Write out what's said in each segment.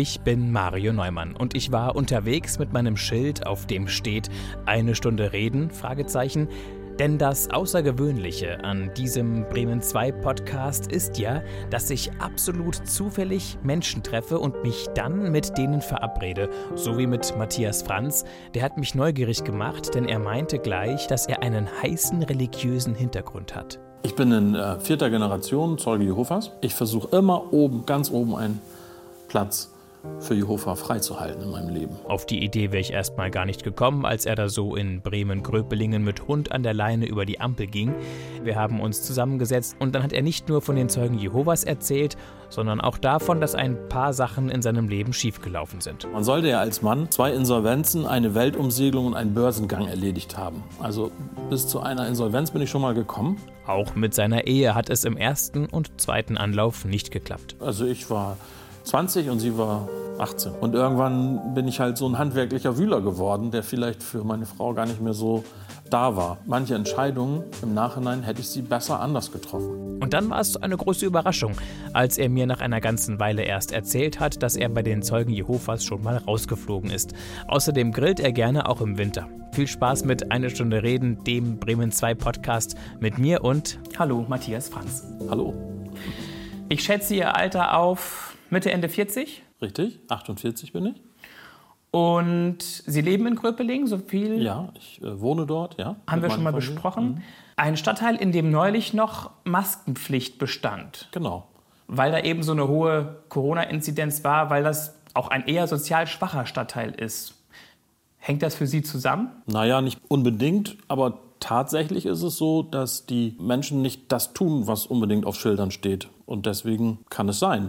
Ich bin Mario Neumann und ich war unterwegs mit meinem Schild, auf dem steht eine Stunde reden, Fragezeichen. Denn das Außergewöhnliche an diesem Bremen 2 Podcast ist ja, dass ich absolut zufällig Menschen treffe und mich dann mit denen verabrede. So wie mit Matthias Franz. Der hat mich neugierig gemacht, denn er meinte gleich, dass er einen heißen religiösen Hintergrund hat. Ich bin in äh, vierter Generation Zeuge Jehovas. Ich versuche immer oben, ganz oben einen Platz für Jehova freizuhalten in meinem Leben. Auf die Idee wäre ich erstmal gar nicht gekommen, als er da so in Bremen-Gröpelingen mit Hund an der Leine über die Ampel ging. Wir haben uns zusammengesetzt und dann hat er nicht nur von den Zeugen Jehovas erzählt, sondern auch davon, dass ein paar Sachen in seinem Leben schiefgelaufen sind. Man sollte ja als Mann zwei Insolvenzen, eine Weltumsegelung und einen Börsengang erledigt haben. Also bis zu einer Insolvenz bin ich schon mal gekommen. Auch mit seiner Ehe hat es im ersten und zweiten Anlauf nicht geklappt. Also ich war 20 und sie war 18. Und irgendwann bin ich halt so ein handwerklicher Wühler geworden, der vielleicht für meine Frau gar nicht mehr so da war. Manche Entscheidungen im Nachhinein hätte ich sie besser anders getroffen. Und dann war es eine große Überraschung, als er mir nach einer ganzen Weile erst erzählt hat, dass er bei den Zeugen Jehovas schon mal rausgeflogen ist. Außerdem grillt er gerne auch im Winter. Viel Spaß mit Eine Stunde Reden, dem Bremen 2 Podcast mit mir und Hallo Matthias Franz. Hallo. Ich schätze Ihr Alter auf Mitte, Ende 40? Richtig, 48 bin ich. Und Sie leben in Gröpeling, so viel? Ja, ich äh, wohne dort, ja. Haben wir schon mal Familie. besprochen. Mhm. Ein Stadtteil, in dem neulich noch Maskenpflicht bestand. Genau. Weil da eben so eine hohe Corona-Inzidenz war, weil das auch ein eher sozial schwacher Stadtteil ist. Hängt das für Sie zusammen? Naja, nicht unbedingt, aber tatsächlich ist es so, dass die Menschen nicht das tun, was unbedingt auf Schildern steht. Und deswegen kann es sein.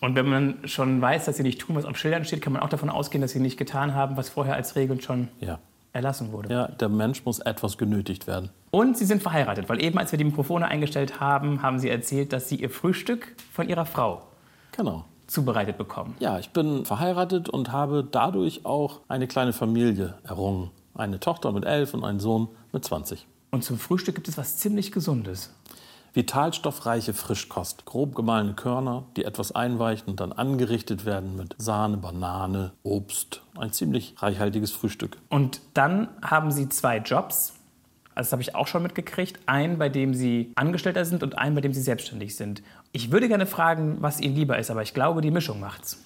Und wenn man schon weiß, dass sie nicht tun, was auf Schildern steht, kann man auch davon ausgehen, dass sie nicht getan haben, was vorher als Regel schon ja. erlassen wurde. Ja, der Mensch muss etwas genötigt werden. Und Sie sind verheiratet, weil eben als wir die Mikrofone eingestellt haben, haben Sie erzählt, dass Sie Ihr Frühstück von Ihrer Frau genau. zubereitet bekommen. Ja, ich bin verheiratet und habe dadurch auch eine kleine Familie errungen. Eine Tochter mit elf und einen Sohn mit 20. Und zum Frühstück gibt es was ziemlich Gesundes. Vitalstoffreiche Frischkost, grob gemahlene Körner, die etwas einweichen und dann angerichtet werden mit Sahne, Banane, Obst. Ein ziemlich reichhaltiges Frühstück. Und dann haben Sie zwei Jobs. das habe ich auch schon mitgekriegt. Einen, bei dem Sie Angestellter sind und einen, bei dem Sie selbstständig sind. Ich würde gerne fragen, was Ihnen lieber ist, aber ich glaube, die Mischung macht's.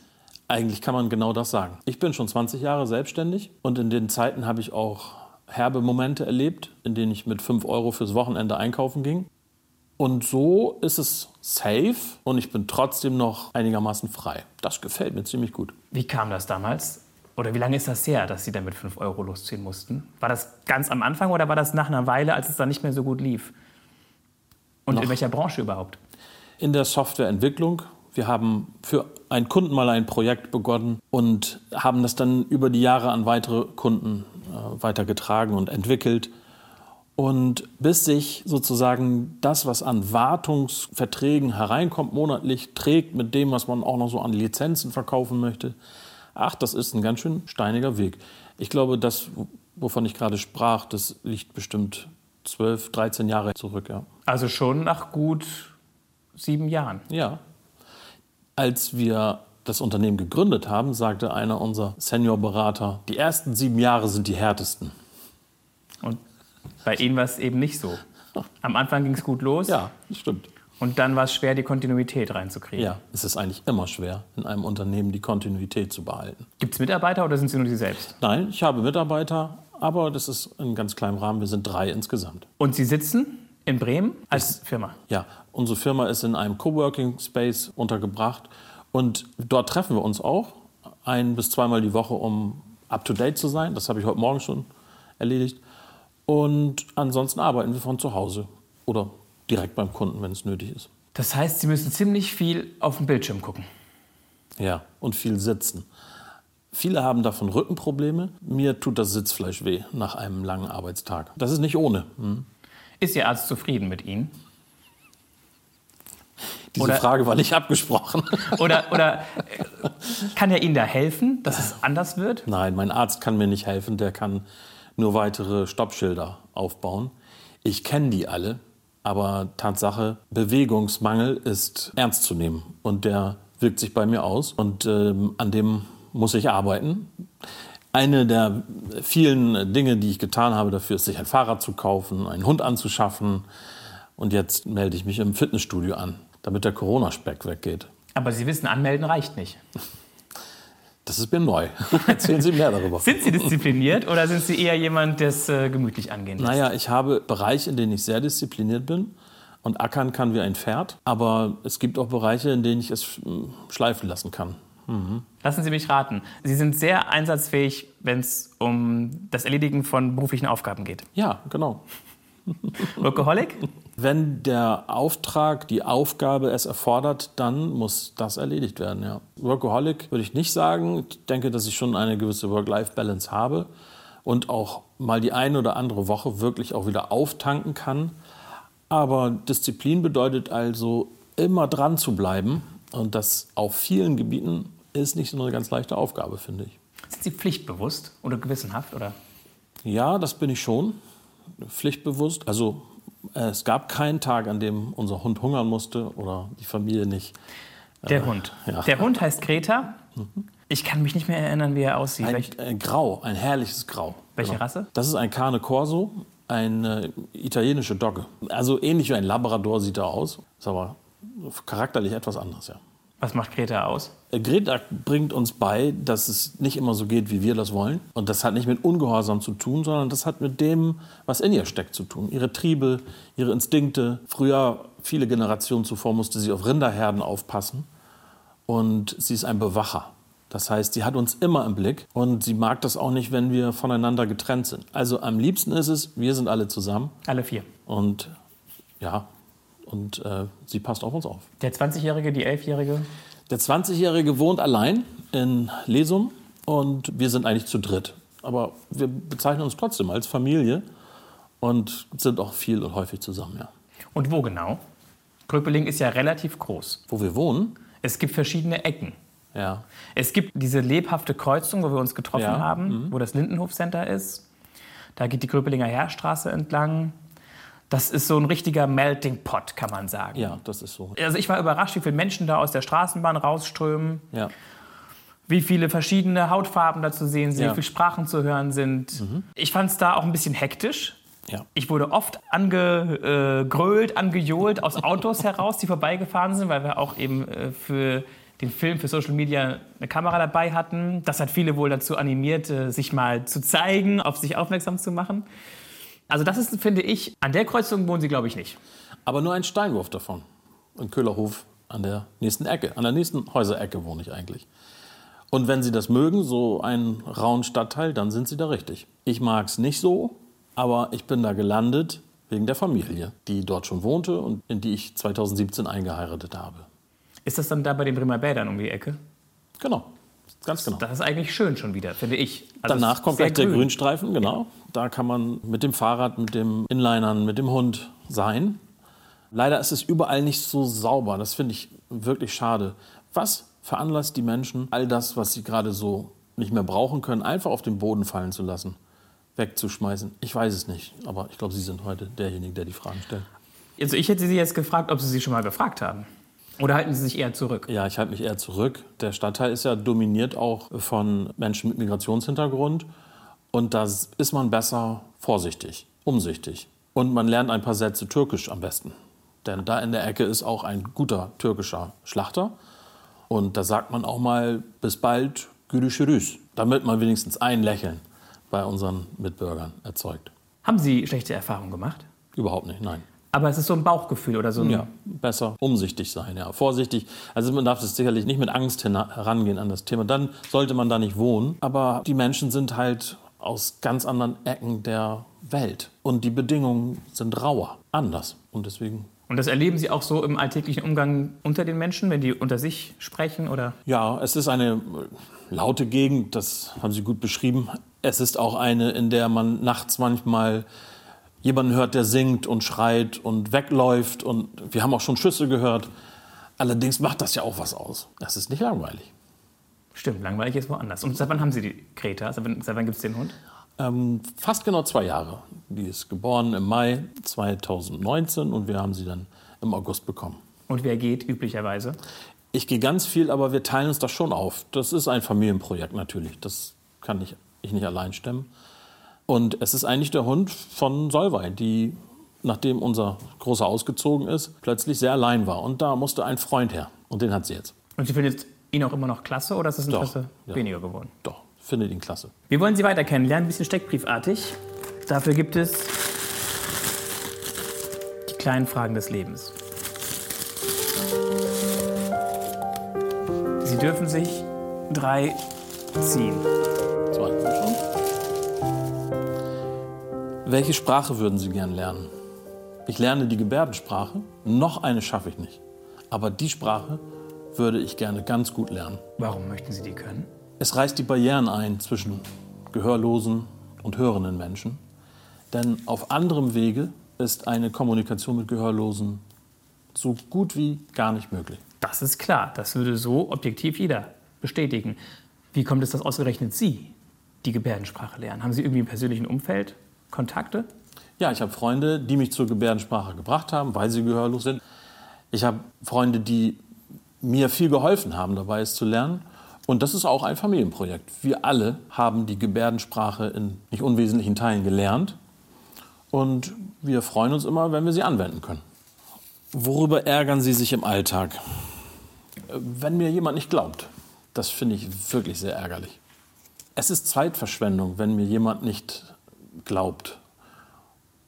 Eigentlich kann man genau das sagen. Ich bin schon 20 Jahre selbstständig und in den Zeiten habe ich auch herbe Momente erlebt, in denen ich mit 5 Euro fürs Wochenende einkaufen ging. Und so ist es safe und ich bin trotzdem noch einigermaßen frei. Das gefällt mir ziemlich gut. Wie kam das damals? Oder wie lange ist das her, dass Sie dann mit 5 Euro losziehen mussten? War das ganz am Anfang oder war das nach einer Weile, als es dann nicht mehr so gut lief? Und noch in welcher Branche überhaupt? In der Softwareentwicklung. Wir haben für einen Kunden mal ein Projekt begonnen und haben das dann über die Jahre an weitere Kunden äh, weitergetragen und entwickelt. Und bis sich sozusagen das, was an Wartungsverträgen hereinkommt, monatlich trägt mit dem, was man auch noch so an Lizenzen verkaufen möchte, ach, das ist ein ganz schön steiniger Weg. Ich glaube, das, wovon ich gerade sprach, das liegt bestimmt 12, 13 Jahre zurück. Ja. Also schon nach gut sieben Jahren. Ja. Als wir das Unternehmen gegründet haben, sagte einer unserer Seniorberater, die ersten sieben Jahre sind die härtesten. Bei Ihnen war es eben nicht so. Am Anfang ging es gut los. Ja, das stimmt. Und dann war es schwer, die Kontinuität reinzukriegen. Ja, es ist eigentlich immer schwer, in einem Unternehmen die Kontinuität zu behalten. Gibt es Mitarbeiter oder sind Sie nur Sie selbst? Nein, ich habe Mitarbeiter, aber das ist in ganz kleinem Rahmen. Wir sind drei insgesamt. Und Sie sitzen in Bremen als ist, Firma? Ja, unsere Firma ist in einem Coworking Space untergebracht und dort treffen wir uns auch ein bis zweimal die Woche, um up to date zu sein. Das habe ich heute Morgen schon erledigt. Und ansonsten arbeiten wir von zu Hause oder direkt beim Kunden, wenn es nötig ist. Das heißt, Sie müssen ziemlich viel auf dem Bildschirm gucken. Ja, und viel sitzen. Viele haben davon Rückenprobleme. Mir tut das Sitzfleisch weh nach einem langen Arbeitstag. Das ist nicht ohne. Hm? Ist Ihr Arzt zufrieden mit Ihnen? Diese oder, Frage war nicht abgesprochen. Oder, oder kann er Ihnen da helfen, dass es anders wird? Nein, mein Arzt kann mir nicht helfen. Der kann nur weitere Stoppschilder aufbauen. Ich kenne die alle, aber Tatsache, Bewegungsmangel ist ernst zu nehmen und der wirkt sich bei mir aus und ähm, an dem muss ich arbeiten. Eine der vielen Dinge, die ich getan habe dafür, ist, sich ein Fahrrad zu kaufen, einen Hund anzuschaffen. Und jetzt melde ich mich im Fitnessstudio an, damit der Corona-Speck weggeht. Aber Sie wissen, anmelden reicht nicht. Das ist mir neu. Erzählen Sie mehr darüber. sind Sie diszipliniert oder sind Sie eher jemand, der es äh, gemütlich angehen lässt? Naja, ich habe Bereiche, in denen ich sehr diszipliniert bin und ackern kann wie ein Pferd. Aber es gibt auch Bereiche, in denen ich es hm, schleifen lassen kann. Mhm. Lassen Sie mich raten. Sie sind sehr einsatzfähig, wenn es um das Erledigen von beruflichen Aufgaben geht. Ja, genau. Workaholic? Wenn der Auftrag, die Aufgabe es erfordert, dann muss das erledigt werden. Ja. Workaholic würde ich nicht sagen. Ich denke, dass ich schon eine gewisse Work-Life-Balance habe und auch mal die eine oder andere Woche wirklich auch wieder auftanken kann. Aber Disziplin bedeutet also immer dran zu bleiben und das auf vielen Gebieten ist nicht so eine ganz leichte Aufgabe, finde ich. Sind Sie pflichtbewusst oder gewissenhaft oder? Ja, das bin ich schon. Pflichtbewusst. Also es gab keinen Tag, an dem unser Hund hungern musste oder die Familie nicht. Der äh, Hund. Ja. Der Hund heißt Greta. Mhm. Ich kann mich nicht mehr erinnern, wie er aussieht. Ein, ein Grau, ein herrliches Grau. Welche genau. Rasse? Das ist ein Cane Corso, eine italienische Dogge. Also ähnlich wie ein Labrador sieht er aus, ist aber charakterlich etwas anders, ja. Was macht Greta aus? Äh, Greta bringt uns bei, dass es nicht immer so geht, wie wir das wollen. Und das hat nicht mit Ungehorsam zu tun, sondern das hat mit dem, was in ihr steckt, zu tun. Ihre Triebe, ihre Instinkte. Früher, viele Generationen zuvor, musste sie auf Rinderherden aufpassen. Und sie ist ein Bewacher. Das heißt, sie hat uns immer im Blick und sie mag das auch nicht, wenn wir voneinander getrennt sind. Also am liebsten ist es, wir sind alle zusammen. Alle vier. Und ja, und äh, sie passt auf uns auf. Der 20-Jährige, die 11-Jährige? Der 20-Jährige wohnt allein in Lesum und wir sind eigentlich zu dritt. Aber wir bezeichnen uns trotzdem als Familie und sind auch viel und häufig zusammen, ja. Und wo genau? Gröpeling ist ja relativ groß. Wo wir wohnen? Es gibt verschiedene Ecken. Ja. Es gibt diese lebhafte Kreuzung, wo wir uns getroffen ja. haben, mhm. wo das Lindenhof Center ist. Da geht die Gröpelinger Heerstraße entlang. Das ist so ein richtiger Melting Pot, kann man sagen. Ja, das ist so. Also ich war überrascht, wie viele Menschen da aus der Straßenbahn rausströmen. Ja. Wie viele verschiedene Hautfarben da zu sehen sind, ja. wie viele Sprachen zu hören sind. Mhm. Ich fand es da auch ein bisschen hektisch. Ja. Ich wurde oft angegrölt, äh, angejohlt aus Autos heraus, die vorbeigefahren sind, weil wir auch eben äh, für den Film für Social Media eine Kamera dabei hatten. Das hat viele wohl dazu animiert, äh, sich mal zu zeigen, auf sich aufmerksam zu machen. Also das ist, finde ich, an der Kreuzung wohnen Sie, glaube ich, nicht. Aber nur ein Steinwurf davon. In Köhlerhof an der nächsten Ecke. An der nächsten Häuserecke wohne ich eigentlich. Und wenn Sie das mögen, so einen rauen Stadtteil, dann sind Sie da richtig. Ich mag es nicht so, aber ich bin da gelandet wegen der Familie, die dort schon wohnte und in die ich 2017 eingeheiratet habe. Ist das dann da bei den Bremer Bädern um die Ecke? Genau. Ganz genau. Das ist eigentlich schön schon wieder, finde ich. Also Danach kommt gleich grün. der Grünstreifen, genau. Da kann man mit dem Fahrrad, mit dem Inlinern, mit dem Hund sein. Leider ist es überall nicht so sauber. Das finde ich wirklich schade. Was veranlasst die Menschen, all das, was sie gerade so nicht mehr brauchen können, einfach auf den Boden fallen zu lassen, wegzuschmeißen? Ich weiß es nicht, aber ich glaube, Sie sind heute derjenige, der die Fragen stellt. Also ich hätte Sie jetzt gefragt, ob Sie sich schon mal gefragt haben. Oder halten Sie sich eher zurück? Ja, ich halte mich eher zurück. Der Stadtteil ist ja dominiert auch von Menschen mit Migrationshintergrund. Und da ist man besser vorsichtig, umsichtig. Und man lernt ein paar Sätze Türkisch am besten. Denn da in der Ecke ist auch ein guter türkischer Schlachter. Und da sagt man auch mal bis bald Gürüşürüz, damit man wenigstens ein Lächeln bei unseren Mitbürgern erzeugt. Haben Sie schlechte Erfahrungen gemacht? Überhaupt nicht, nein. Aber es ist so ein Bauchgefühl oder so ein. Ja, besser umsichtig sein, ja. Vorsichtig. Also man darf das sicherlich nicht mit Angst herangehen an das Thema. Dann sollte man da nicht wohnen. Aber die Menschen sind halt aus ganz anderen Ecken der Welt. Und die Bedingungen sind rauer, anders. Und deswegen und das erleben Sie auch so im alltäglichen Umgang unter den Menschen, wenn die unter sich sprechen? Oder? Ja, es ist eine laute Gegend, das haben Sie gut beschrieben. Es ist auch eine, in der man nachts manchmal jemanden hört, der singt und schreit und wegläuft. Und wir haben auch schon Schüsse gehört. Allerdings macht das ja auch was aus. Das ist nicht langweilig. Stimmt, langweilig ist woanders. Und seit wann haben Sie die Greta? Seit wann, wann gibt es den Hund? Ähm, fast genau zwei Jahre. Die ist geboren im Mai 2019 und wir haben sie dann im August bekommen. Und wer geht üblicherweise? Ich gehe ganz viel, aber wir teilen uns das schon auf. Das ist ein Familienprojekt natürlich. Das kann ich, ich nicht allein stemmen. Und es ist eigentlich der Hund von Solvay, die, nachdem unser Großer ausgezogen ist, plötzlich sehr allein war. Und da musste ein Freund her. Und den hat sie jetzt. Und Sie finden jetzt ihn auch immer noch klasse oder ist das Interesse ja. weniger geworden? Doch, findet ihn klasse. Wir wollen Sie weiter kennenlernen, ein bisschen steckbriefartig. Dafür gibt es die kleinen Fragen des Lebens. Sie dürfen sich drei ziehen. Welche Sprache würden Sie gern lernen? Ich lerne die Gebärdensprache. Noch eine schaffe ich nicht. Aber die Sprache würde ich gerne ganz gut lernen. Warum möchten Sie die können? Es reißt die Barrieren ein zwischen gehörlosen und hörenden Menschen. Denn auf anderem Wege ist eine Kommunikation mit Gehörlosen so gut wie gar nicht möglich. Das ist klar. Das würde so objektiv jeder bestätigen. Wie kommt es, dass ausgerechnet Sie die Gebärdensprache lernen? Haben Sie irgendwie im persönlichen Umfeld Kontakte? Ja, ich habe Freunde, die mich zur Gebärdensprache gebracht haben, weil sie gehörlos sind. Ich habe Freunde, die mir viel geholfen haben, dabei es zu lernen. Und das ist auch ein Familienprojekt. Wir alle haben die Gebärdensprache in nicht unwesentlichen Teilen gelernt. Und wir freuen uns immer, wenn wir sie anwenden können. Worüber ärgern Sie sich im Alltag? Wenn mir jemand nicht glaubt, das finde ich wirklich sehr ärgerlich. Es ist Zeitverschwendung, wenn mir jemand nicht glaubt.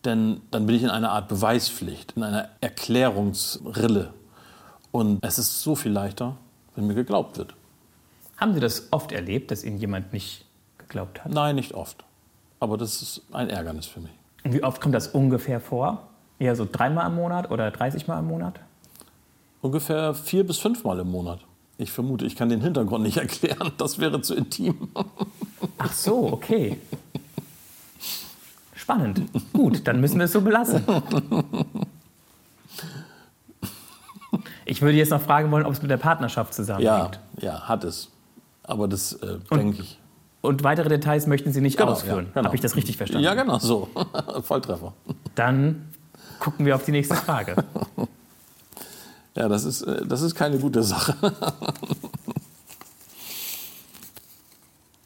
Denn dann bin ich in einer Art Beweispflicht, in einer Erklärungsrille. Und es ist so viel leichter, wenn mir geglaubt wird. Haben Sie das oft erlebt, dass Ihnen jemand nicht geglaubt hat? Nein, nicht oft. Aber das ist ein Ärgernis für mich. Und wie oft kommt das ungefähr vor? Eher so dreimal im Monat oder 30 Mal im Monat? Ungefähr vier bis fünfmal im Monat. Ich vermute, ich kann den Hintergrund nicht erklären. Das wäre zu intim. Ach so, okay. Spannend. Gut, dann müssen wir es so belassen. Ich würde jetzt noch fragen wollen, ob es mit der Partnerschaft Ja, zusammenhängt. ja, hat es. Aber das äh, denke ich. Und weitere Details möchten Sie nicht Genau, ausführen. ja, genau. Habe ich das richtig verstanden? Ja, genau so. Volltreffer. Dann gucken wir auf die nächste Frage. Ja, das ist, äh, das ist keine gute Sache.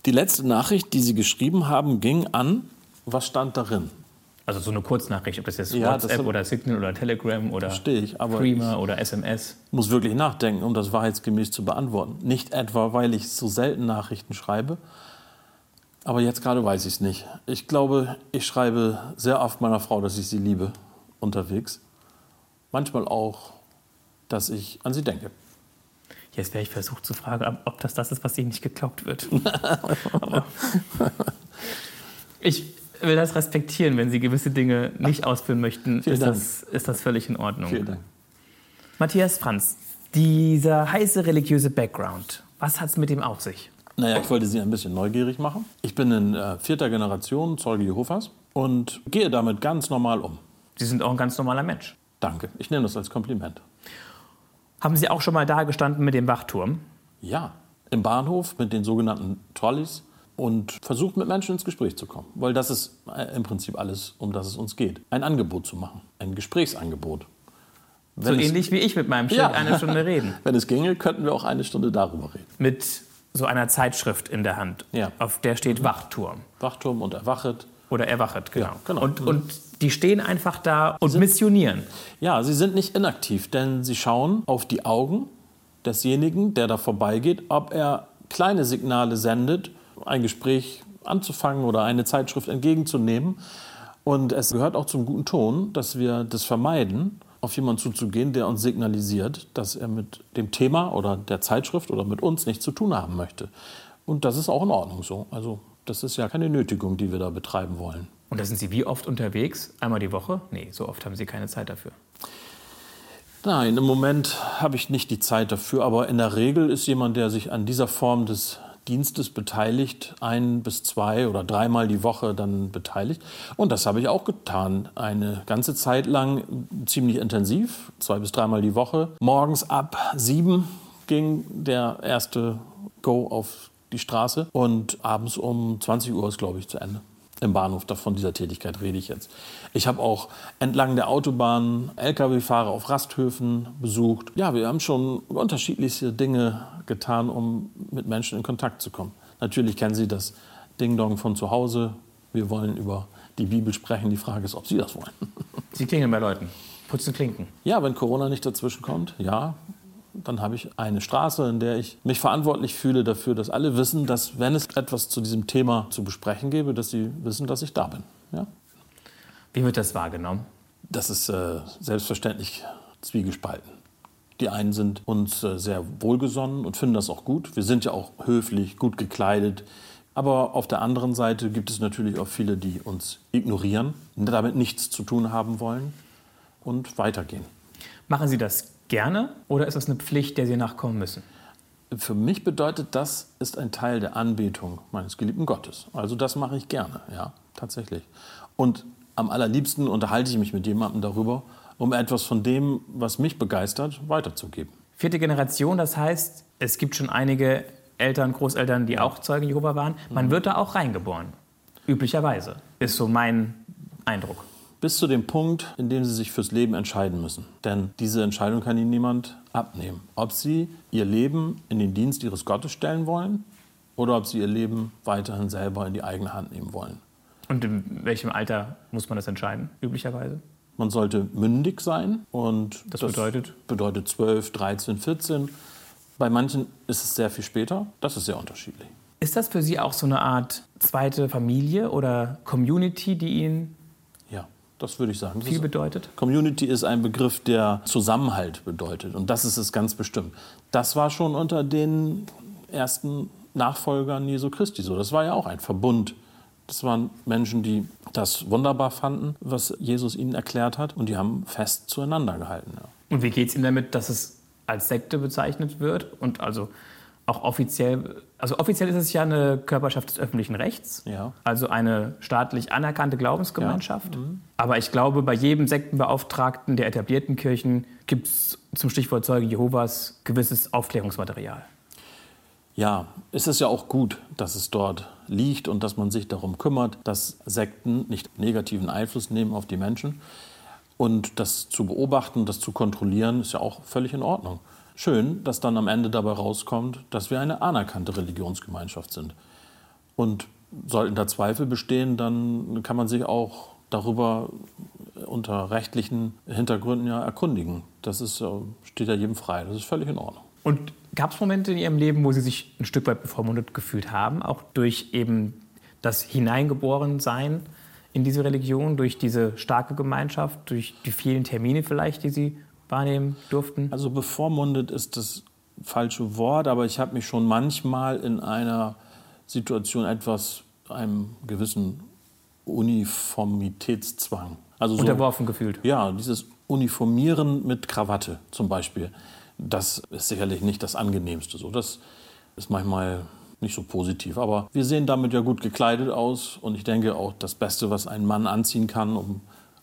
Die letzte Nachricht, die Sie geschrieben haben, ging an, was stand darin? Also so eine Kurznachricht, ob das jetzt Ja, das WhatsApp ist- oder Signal oder Telegram oder ich, oder SMS. muss wirklich nachdenken, um das wahrheitsgemäß zu beantworten. Nicht etwa, weil ich so selten Nachrichten schreibe, aber jetzt gerade weiß ich es nicht. Ich glaube, ich schreibe sehr oft meiner Frau, dass ich sie liebe, unterwegs. Manchmal auch, dass ich an sie denke. Jetzt wäre ich versucht zu fragen, ob- das das ist, was Ihnen nicht geglaubt wird. Ich will das respektieren, wenn Sie gewisse Dinge nicht ausführen möchten. Ist Dank. das, ist das völlig in Ordnung. Vielen Dank. Matthias Franz, dieser heiße religiöse Background, was hat es mit dem auf sich? Naja, ich wollte Sie ein bisschen neugierig machen. Ich bin in äh, vierter Generation Zeuge Jehovas und gehe damit ganz normal um. Sie sind auch ein ganz normaler Mensch. Danke. Ich nehme das als Kompliment. Haben Sie auch schon mal da gestanden mit dem Wachturm? Ja, im Bahnhof mit den sogenannten Trolleys und versucht mit Menschen ins Gespräch zu kommen. Weil das ist äh, im Prinzip alles, um das es uns geht. Ein Angebot zu machen, ein Gesprächsangebot. So Wenn es, ähnlich wie ich mit meinem Schild Ja. eine Stunde reden. wenn es ginge, könnten wir auch eine Stunde darüber reden. Mit so einer Zeitschrift in der Hand, Ja. auf der steht Wachturm. Wachturm und Erwachet. Oder Erwachet, genau. Ja, genau. Und, und die stehen einfach da und missionieren. Ja, sie sind nicht inaktiv, denn sie schauen auf die Augen desjenigen, der da vorbeigeht, ob er kleine Signale sendet, ein Gespräch anzufangen oder eine Zeitschrift entgegenzunehmen. Und es gehört auch zum guten Ton, dass wir das vermeiden, auf jemanden zuzugehen, der uns signalisiert, dass er mit dem Thema oder der Zeitschrift oder mit uns nichts zu tun haben möchte. Und das ist auch in Ordnung so. Also das ist ja keine Nötigung, die wir da betreiben wollen. Und da sind Sie wie oft unterwegs? Einmal die Woche? Nee, so oft haben Sie keine Zeit dafür. Nein, im Moment habe ich nicht die Zeit dafür, aber in der Regel ist jemand, der sich an dieser Form des Dienstes beteiligt, ein bis zwei oder dreimal die Woche dann beteiligt. Und das habe ich auch getan. Eine ganze Zeit lang ziemlich intensiv, zwei bis dreimal die Woche. Morgens ab sieben ging der erste Go auf die Straße und abends um 20 Uhr ist, glaube ich, zu Ende. Im Bahnhof. Von dieser Tätigkeit rede ich jetzt. Ich habe auch entlang der Autobahn Lkw-Fahrer auf Rasthöfen besucht. Ja, wir haben schon unterschiedlichste Dinge getan, um mit Menschen in Kontakt zu kommen. Natürlich kennen Sie das Ding-Dong von zu Hause. Wir wollen über die Bibel sprechen. Die Frage ist, ob Sie das wollen. Sie klingeln bei Leuten, putzen Klinken. Ja, wenn Corona nicht dazwischen kommt, ja. Dann habe ich eine Straße, in der ich mich verantwortlich fühle dafür, dass alle wissen, dass wenn es etwas zu diesem Thema zu besprechen gäbe, dass sie wissen, dass ich da bin. Ja? Wie wird das wahrgenommen? Das ist äh, selbstverständlich zwiegespalten. Die einen sind uns äh, sehr wohlgesonnen und finden das auch gut. Wir sind ja auch höflich, gut gekleidet. Aber auf der anderen Seite gibt es natürlich auch viele, die uns ignorieren, damit nichts zu tun haben wollen und weitergehen. Machen Sie das gerne oder ist das eine Pflicht, der Sie nachkommen müssen? Für mich bedeutet das, ist ein Teil der Anbetung meines geliebten Gottes. Also das mache ich gerne, ja, tatsächlich. Und am allerliebsten unterhalte ich mich mit jemandem darüber, um etwas von dem, was mich begeistert, weiterzugeben. Vierte Generation, das heißt, es gibt schon einige Eltern, Großeltern, die auch Zeugen Jehova waren. Man mhm. wird da auch reingeboren, üblicherweise, ist so mein Eindruck bis zu dem Punkt, in dem sie sich fürs Leben entscheiden müssen. Denn diese Entscheidung kann ihnen niemand abnehmen. Ob sie ihr Leben in den Dienst ihres Gottes stellen wollen oder ob sie ihr Leben weiterhin selber in die eigene Hand nehmen wollen. Und in welchem Alter muss man das entscheiden, üblicherweise? Man sollte mündig sein und das, das bedeutet? bedeutet 12, 13, 14. Bei manchen ist es sehr viel später. Das ist sehr unterschiedlich. Ist das für Sie auch so eine Art zweite Familie oder Community, die Ihnen das würde ich sagen. Das viel bedeutet? Community ist ein Begriff, der Zusammenhalt bedeutet. Und das ist es ganz bestimmt. Das war schon unter den ersten Nachfolgern Jesu Christi so. Das war ja auch ein Verbund. Das waren Menschen, die das wunderbar fanden, was Jesus ihnen erklärt hat. Und die haben fest zueinander gehalten. Ja. Und wie geht es Ihnen damit, dass es als Sekte bezeichnet wird und also auch offiziell, also offiziell ist es ja eine Körperschaft des öffentlichen Rechts, ja. also eine staatlich anerkannte Glaubensgemeinschaft. Ja. Mhm. Aber ich glaube, bei jedem Sektenbeauftragten der etablierten Kirchen gibt es zum Stichwort Zeuge Jehovas gewisses Aufklärungsmaterial. Ja, es ist ja auch gut, dass es dort liegt und dass man sich darum kümmert, dass Sekten nicht negativen Einfluss nehmen auf die Menschen. Und das zu beobachten, das zu kontrollieren, ist ja auch völlig in Ordnung schön, dass dann am Ende dabei rauskommt, dass wir eine anerkannte Religionsgemeinschaft sind. Und sollten da Zweifel bestehen, dann kann man sich auch darüber unter rechtlichen Hintergründen ja erkundigen. Das ist, äh, steht ja jedem frei. Das ist völlig in Ordnung. Und gab es Momente in Ihrem Leben, wo Sie sich ein Stück weit bevormundet gefühlt haben, auch durch eben das Hineingeborensein in diese Religion, durch diese starke Gemeinschaft, durch die vielen Termine vielleicht, die Sie wahrnehmen durften? Also bevormundet ist das falsche Wort, aber ich habe mich schon manchmal in einer Situation etwas einem gewissen Uniformitätszwang. Also so, Unterworfen gefühlt. Ja, dieses Uniformieren mit Krawatte zum Beispiel. Das ist sicherlich nicht das Angenehmste. So, das ist manchmal nicht so positiv. Aber wir sehen damit ja gut gekleidet aus. Und ich denke auch, das Beste, was ein Mann anziehen kann, um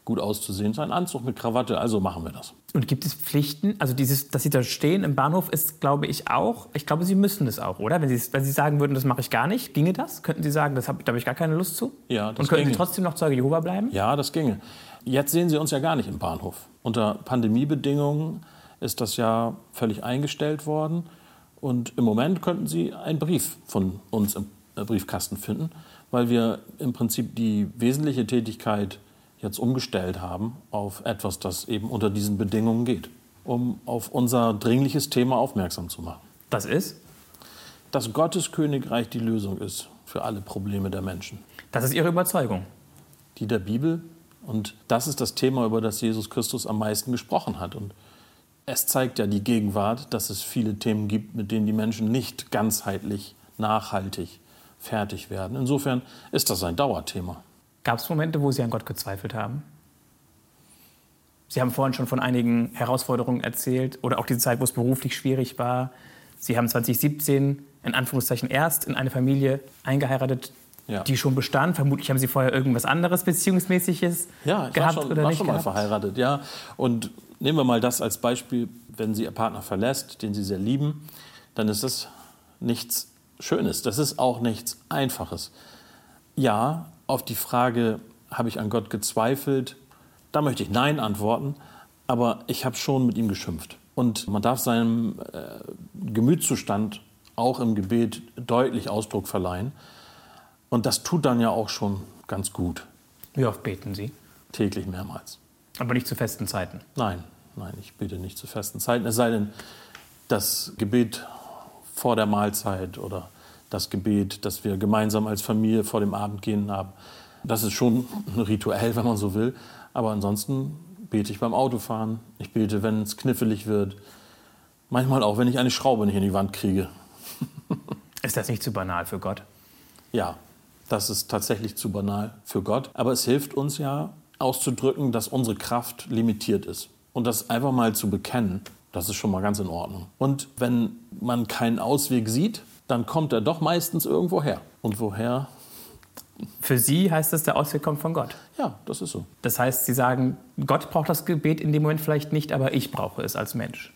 gut auszusehen, ist ein Anzug mit Krawatte, also machen wir das. Und gibt es Pflichten? Also dieses, dass Sie da stehen im Bahnhof ist, glaube ich, auch, ich glaube, Sie müssen das auch, oder? Wenn Sie, wenn Sie sagen würden, das mache ich gar nicht, ginge das? Könnten Sie sagen, das hab, da habe ich gar keine Lust zu? Ja, das Und könnten ginge. Sie trotzdem noch Zeuge Jehova bleiben? Ja, das ginge. Jetzt sehen Sie uns ja gar nicht im Bahnhof. Unter Pandemiebedingungen ist das ja völlig eingestellt worden. Und im Moment könnten Sie einen Brief von uns im äh, Briefkasten finden, weil wir im Prinzip die wesentliche Tätigkeit jetzt umgestellt haben auf etwas, das eben unter diesen Bedingungen geht, um auf unser dringliches Thema aufmerksam zu machen. Das ist? Dass Gottes Königreich die Lösung ist für alle Probleme der Menschen. Das ist Ihre Überzeugung? Die der Bibel. Und das ist das Thema, über das Jesus Christus am meisten gesprochen hat. Und es zeigt ja die Gegenwart, dass es viele Themen gibt, mit denen die Menschen nicht ganzheitlich, nachhaltig fertig werden. Insofern ist das ein Dauerthema. Gab es Momente, wo Sie an Gott gezweifelt haben? Sie haben vorhin schon von einigen Herausforderungen erzählt oder auch diese Zeit, wo es beruflich schwierig war. Sie haben 2017 in Anführungszeichen erst in eine Familie eingeheiratet, ja. die schon bestand. Vermutlich haben Sie vorher irgendwas anderes Beziehungsmäßiges ja, ich gehabt war schon, oder war nicht schon mal verheiratet, ja. Und nehmen wir mal das als Beispiel, wenn Sie Ihr Partner verlässt, den Sie sehr lieben, dann ist das nichts Schönes. Das ist auch nichts Einfaches. Ja, Auf die Frage, habe ich an Gott gezweifelt, da möchte ich Nein antworten, aber ich habe schon mit ihm geschimpft. Und man darf seinem äh, Gemütszustand auch im Gebet deutlich Ausdruck verleihen. Und das tut dann ja auch schon ganz gut. Wie oft beten Sie? Täglich mehrmals. Aber nicht zu festen Zeiten? Nein, nein, ich bete nicht zu festen Zeiten. Es sei denn, das Gebet vor der Mahlzeit oder das Gebet, das wir gemeinsam als Familie vor dem Abendgehen haben. Das ist schon ein Rituell, wenn man so will. Aber ansonsten bete ich beim Autofahren. Ich bete, wenn es knifflig wird. Manchmal auch, wenn ich eine Schraube nicht in die Wand kriege. Ist das nicht zu banal für Gott? Ja, das ist tatsächlich zu banal für Gott. Aber es hilft uns ja auszudrücken, dass unsere Kraft limitiert ist. Und das einfach mal zu bekennen, das ist schon mal ganz in Ordnung. Und wenn man keinen Ausweg sieht, dann kommt er doch meistens irgendwo her. Und woher? Für Sie heißt das, der Ausweg kommt von Gott. Ja, das ist so. Das heißt, Sie sagen, Gott braucht das Gebet in dem Moment vielleicht nicht, aber ich brauche es als Mensch.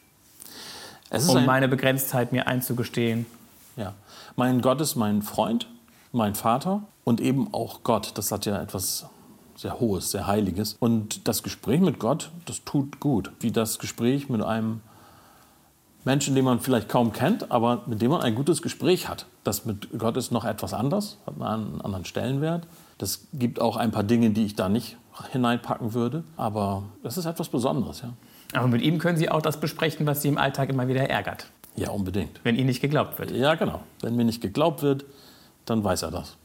Es ist um ein, meine Begrenztheit mir einzugestehen. ja. Mein Gott ist mein Freund, mein Vater und eben auch Gott. Das hat ja etwas sehr Hohes, sehr Heiliges. Und das Gespräch mit Gott, das tut gut. Wie das Gespräch mit einem Menschen, den man vielleicht kaum kennt, aber mit dem man ein gutes Gespräch hat. Das mit Gott ist noch etwas anders, hat einen anderen Stellenwert. Das gibt auch ein paar Dinge, die ich da nicht hineinpacken würde. Aber das ist etwas Besonderes, ja. Aber mit ihm können Sie auch das besprechen, was Sie im Alltag immer wieder ärgert, Ja, unbedingt. wenn Ihnen nicht geglaubt wird. Ja, genau. Wenn mir nicht geglaubt wird, dann weiß er das.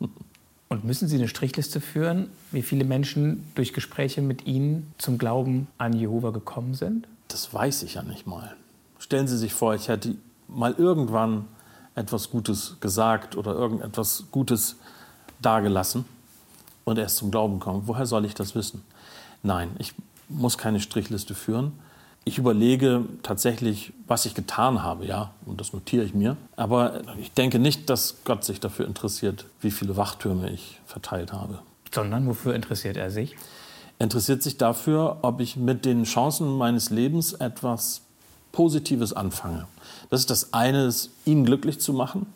Und müssen Sie eine Strichliste führen, wie viele Menschen durch Gespräche mit Ihnen zum Glauben an Jehova gekommen sind? Das weiß ich ja nicht mal. Stellen Sie sich vor, ich hätte mal irgendwann etwas Gutes gesagt oder irgendetwas Gutes dargelassen und erst zum Glauben kommen. Woher soll ich das wissen? Nein, ich muss keine Strichliste führen. Ich überlege tatsächlich, was ich getan habe, ja, und das notiere ich mir. Aber ich denke nicht, dass Gott sich dafür interessiert, wie viele Wachtürme ich verteilt habe. Sondern wofür interessiert er sich? Er interessiert sich dafür, ob ich mit den Chancen meines Lebens etwas Positives anfange. Das ist das eine, ist, ihn glücklich zu machen.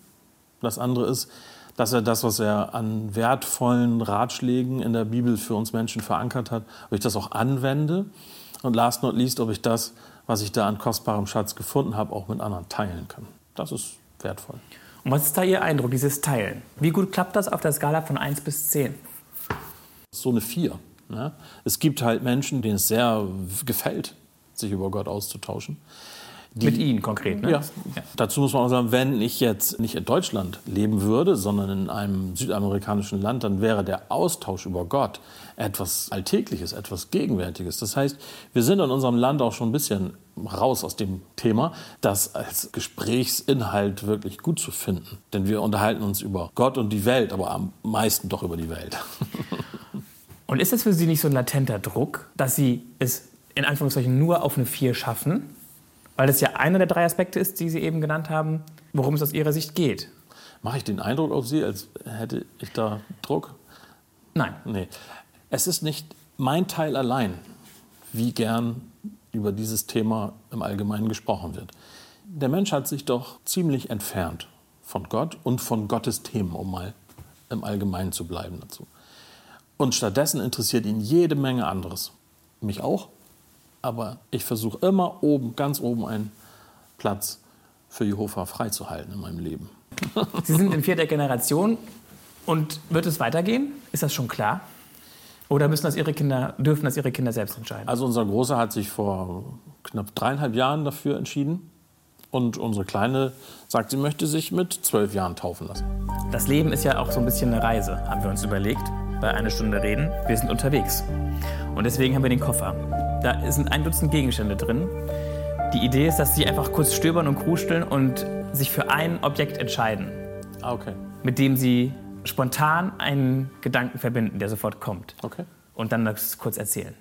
Das andere ist, dass er das, was er an wertvollen Ratschlägen in der Bibel für uns Menschen verankert hat, ob ich das auch anwende. Und last not least, ob ich das, was ich da an kostbarem Schatz gefunden habe, auch mit anderen teilen kann. Das ist wertvoll. Und was ist da Ihr Eindruck, dieses Teilen? Wie gut klappt das auf der Skala von 1 bis 10? so eine Vier. Ne? Es gibt halt Menschen, denen es sehr gefällt, sich über Gott auszutauschen. Die- Mit Ihnen konkret, ne? Ja. Dazu muss man auch sagen, wenn ich jetzt nicht in Deutschland leben würde, sondern in einem südamerikanischen Land, dann wäre der Austausch über Gott etwas Alltägliches, etwas Gegenwärtiges. Das heißt, wir sind in unserem Land auch schon ein bisschen raus aus dem Thema, das als Gesprächsinhalt wirklich gut zu finden. Denn wir unterhalten uns über Gott und die Welt, aber am meisten doch über die Welt. Und ist das für Sie nicht so ein latenter Druck, dass Sie es in Anführungszeichen nur auf eine 4 schaffen? Weil das ja einer der drei Aspekte ist, die Sie eben genannt haben, worum es aus Ihrer Sicht geht. Mache ich den Eindruck auf Sie, als hätte ich da Druck? Nein. Nee. Es ist nicht mein Teil allein, wie gern über dieses Thema im Allgemeinen gesprochen wird. Der Mensch hat sich doch ziemlich entfernt von Gott und von Gottes Themen, um mal im Allgemeinen zu bleiben dazu. Und stattdessen interessiert ihn jede Menge anderes. Mich auch. Aber ich versuche immer oben, ganz oben einen Platz für Jehova freizuhalten in meinem Leben. Sie sind in vierter Generation und wird es weitergehen? Ist das schon klar? Oder müssen das Ihre Kinder, dürfen das Ihre Kinder selbst entscheiden? Also unser Großer hat sich vor knapp dreieinhalb Jahren dafür entschieden. Und unsere Kleine sagt, sie möchte sich mit zwölf Jahren taufen lassen. Das Leben ist ja auch so ein bisschen eine Reise, haben wir uns überlegt. Bei einer Stunde reden, wir sind unterwegs. Und deswegen haben wir den Koffer. Da sind ein Dutzend Gegenstände drin. Die Idee ist, dass Sie einfach kurz stöbern und krusteln und sich für ein Objekt entscheiden, Ah, okay. mit dem Sie spontan einen Gedanken verbinden, der sofort kommt. Okay. Und dann das kurz erzählen.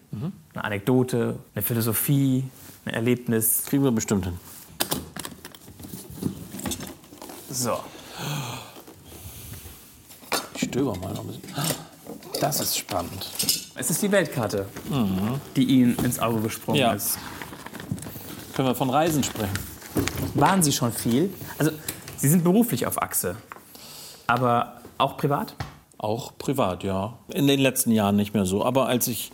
Eine Anekdote, eine Philosophie, ein Erlebnis. Kriegen wir bestimmt hin. So. Ich stöber mal noch ein bisschen. Das ist spannend. Es ist die Weltkarte, die Ihnen ins Auge gesprungen Ja. ist. Können wir von Reisen sprechen? Waren Sie schon viel? Also, Sie sind beruflich auf Achse, aber auch privat? Auch privat, ja. In den letzten Jahren nicht mehr so. Aber als ich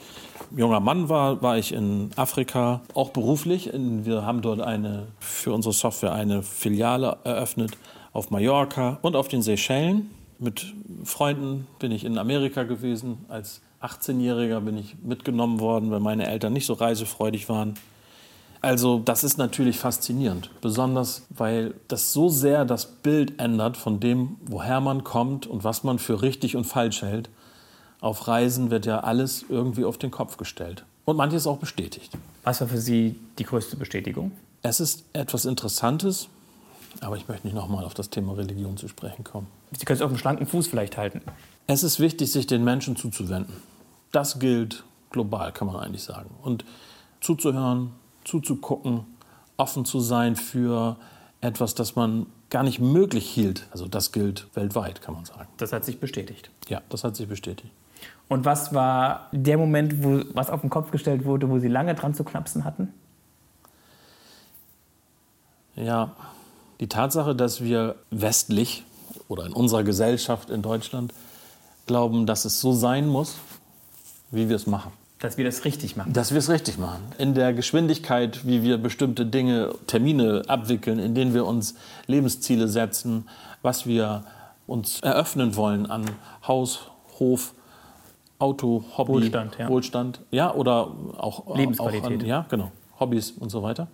junger Mann war, war ich in Afrika, auch beruflich. Wir haben dort eine, für unsere Software eine Filiale eröffnet auf Mallorca und auf den Seychellen. Mit Freunden bin ich in Amerika gewesen. Als 18-Jähriger bin ich mitgenommen worden, weil meine Eltern nicht so reisefreudig waren. Also das ist natürlich faszinierend, besonders weil das so sehr das Bild ändert von dem, woher man kommt und was man für richtig und falsch hält. Auf Reisen wird ja alles irgendwie auf den Kopf gestellt und manches auch bestätigt. Was war für Sie die größte Bestätigung? Es ist etwas Interessantes, aber ich möchte nicht nochmal auf das Thema Religion zu sprechen kommen. Sie können es auf einem schlanken Fuß vielleicht halten. Es ist wichtig, sich den Menschen zuzuwenden. Das gilt global, kann man eigentlich sagen. Und zuzuhören, zuzugucken, offen zu sein für etwas, das man gar nicht möglich hielt. Also das gilt weltweit, kann man sagen. Das hat sich bestätigt. Ja, das hat sich bestätigt. Und was war der Moment, wo was auf den Kopf gestellt wurde, wo Sie lange dran zu knapsen hatten? Ja, die Tatsache, dass wir westlich oder in unserer Gesellschaft in Deutschland glauben, dass es so sein muss, wie wir es machen. Dass wir das richtig machen. Dass wir es richtig machen. In der Geschwindigkeit, wie wir bestimmte Dinge, Termine abwickeln, in denen wir uns Lebensziele setzen, was wir uns eröffnen wollen an Haus, Hof, Auto, Hobby, Wohlstand, ja. Wohlstand, ja, oder auch Lebensqualität. Auch an, ja, genau, Hobbys und so weiter.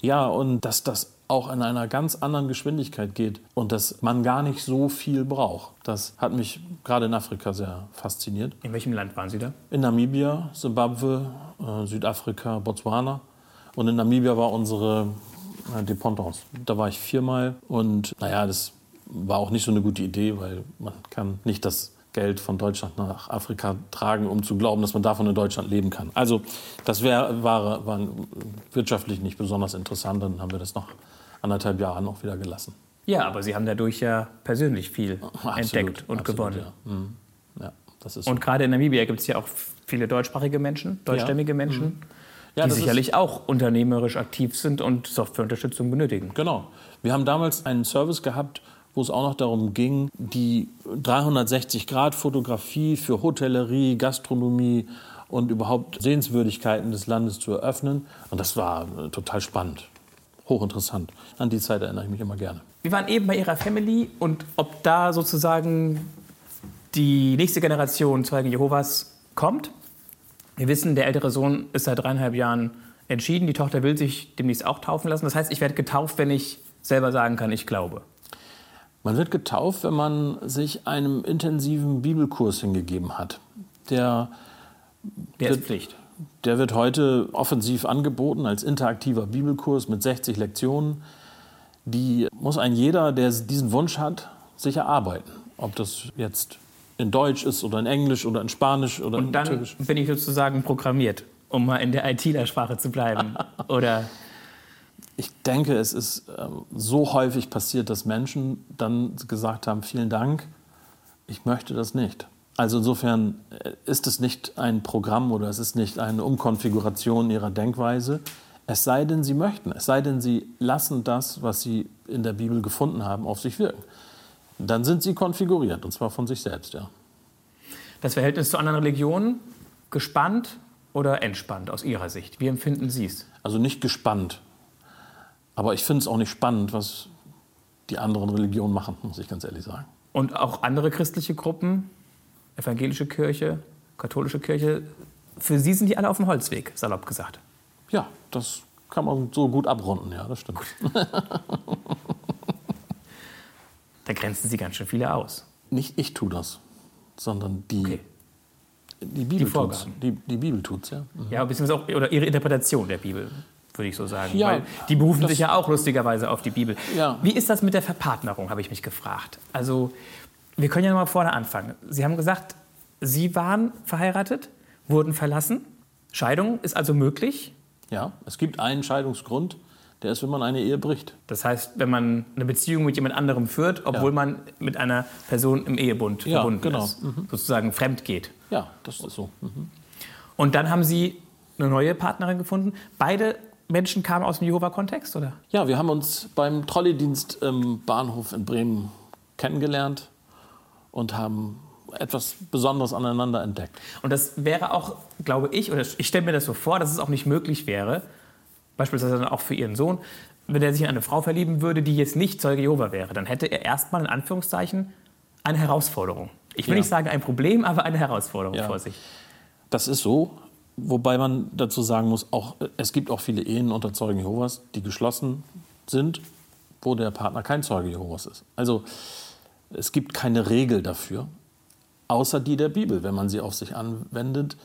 Ja, und dass das auch in einer ganz anderen Geschwindigkeit geht und dass man gar nicht so viel braucht. Das hat mich gerade in Afrika sehr fasziniert. In welchem Land waren Sie da? In Namibia, Simbabwe, äh, Südafrika, Botswana. Und in Namibia war unsere äh, Dependance. Da war ich viermal und naja, das war auch nicht so eine gute Idee, weil man kann nicht das Geld von Deutschland nach Afrika tragen, um zu glauben, dass man davon in Deutschland leben kann. Also das wär, war, war wirtschaftlich nicht besonders interessant. Dann haben wir das nach anderthalb Jahren auch wieder gelassen. Ja, aber Sie haben dadurch ja persönlich viel absolut, entdeckt und absolut, gewonnen. Ja. Mhm. ja. das ist und so. gerade in Namibia gibt es ja auch viele deutschsprachige Menschen, deutschstämmige ja. Menschen. Mhm. Ja, die sicherlich auch unternehmerisch aktiv sind und Softwareunterstützung benötigen. Genau. Wir haben damals einen Service gehabt, wo es auch noch darum ging, die 360-Grad-Fotografie für Hotellerie, Gastronomie und überhaupt Sehenswürdigkeiten des Landes zu eröffnen. Und das war äh, total spannend, hochinteressant. An die Zeit erinnere ich mich immer gerne. Wir waren eben bei Ihrer Family und ob da sozusagen die nächste Generation Zeugen Jehovas kommt. Wir wissen, der ältere Sohn ist seit dreieinhalb Jahren entschieden. Die Tochter will sich demnächst auch taufen lassen. Das heißt, ich werde getauft, wenn ich selber sagen kann, ich glaube. Man wird getauft, wenn man sich einem intensiven Bibelkurs hingegeben hat. Der, der ist Pflicht. Der wird heute offensiv angeboten als interaktiver Bibelkurs mit 60 Lektionen. Die muss ein jeder, der diesen Wunsch hat, sich erarbeiten. Ob das jetzt in Deutsch ist oder in Englisch oder in Spanisch oder Und in dann Türkisch. bin ich sozusagen programmiert, um mal in der ITler-Sprache zu bleiben. oder ich denke, es ist äh, so häufig passiert, dass Menschen dann gesagt haben, vielen Dank, ich möchte das nicht. Also insofern äh, ist es nicht ein Programm oder es ist nicht eine Umkonfiguration ihrer Denkweise, es sei denn, sie möchten, es sei denn, sie lassen das, was sie in der Bibel gefunden haben, auf sich wirken. Dann sind sie konfiguriert, und zwar von sich selbst, ja. Das Verhältnis zu anderen Religionen, gespannt oder entspannt aus Ihrer Sicht? Wie empfinden Sie es? Also nicht gespannt. Aber ich finde es auch nicht spannend, was die anderen Religionen machen, muss ich ganz ehrlich sagen. Und auch andere christliche Gruppen, evangelische Kirche, katholische Kirche, für Sie sind die alle auf dem Holzweg, salopp gesagt. Ja, das kann man so gut abrunden, ja, das stimmt. da grenzen Sie ganz schön viele aus. Nicht ich tue das, sondern die, okay. die Bibel tut es. Die, die Bibel tut's, ja. Mhm. Ja, beziehungsweise auch oder Ihre Interpretation der Bibel würde ich so sagen. Ja, Weil die berufen sich ja auch lustigerweise auf die Bibel. Ja. Wie ist das mit der Verpartnerung, habe ich mich gefragt. Also, wir können ja noch mal vorne anfangen. Sie haben gesagt, Sie waren verheiratet, wurden verlassen. Scheidung ist also möglich. Ja, es gibt einen Scheidungsgrund, der ist, wenn man eine Ehe bricht. Das heißt, wenn man eine Beziehung mit jemand anderem führt, obwohl ja. man mit einer Person im Ehebund ja, verbunden genau. ist, mhm. sozusagen fremd geht. Ja, das ist so. Mhm. Und dann haben Sie eine neue Partnerin gefunden. Beide Menschen kamen aus dem Jehova-Kontext, oder? Ja, wir haben uns beim Trolleydienst im Bahnhof in Bremen kennengelernt und haben etwas Besonderes aneinander entdeckt. Und das wäre auch, glaube ich, oder ich stelle mir das so vor, dass es auch nicht möglich wäre, beispielsweise dann auch für Ihren Sohn, wenn er sich in eine Frau verlieben würde, die jetzt nicht Zeuge Jehova wäre, dann hätte er erstmal in Anführungszeichen eine Herausforderung. Ich will Ja. nicht sagen ein Problem, aber eine Herausforderung Ja. vor sich. Das ist so, wobei man dazu sagen muss, auch, es gibt auch viele Ehen unter Zeugen Jehovas, die geschlossen sind, wo der Partner kein Zeuge Jehovas ist. Also es gibt keine Regel dafür, außer die der Bibel, wenn man sie auf sich anwendet.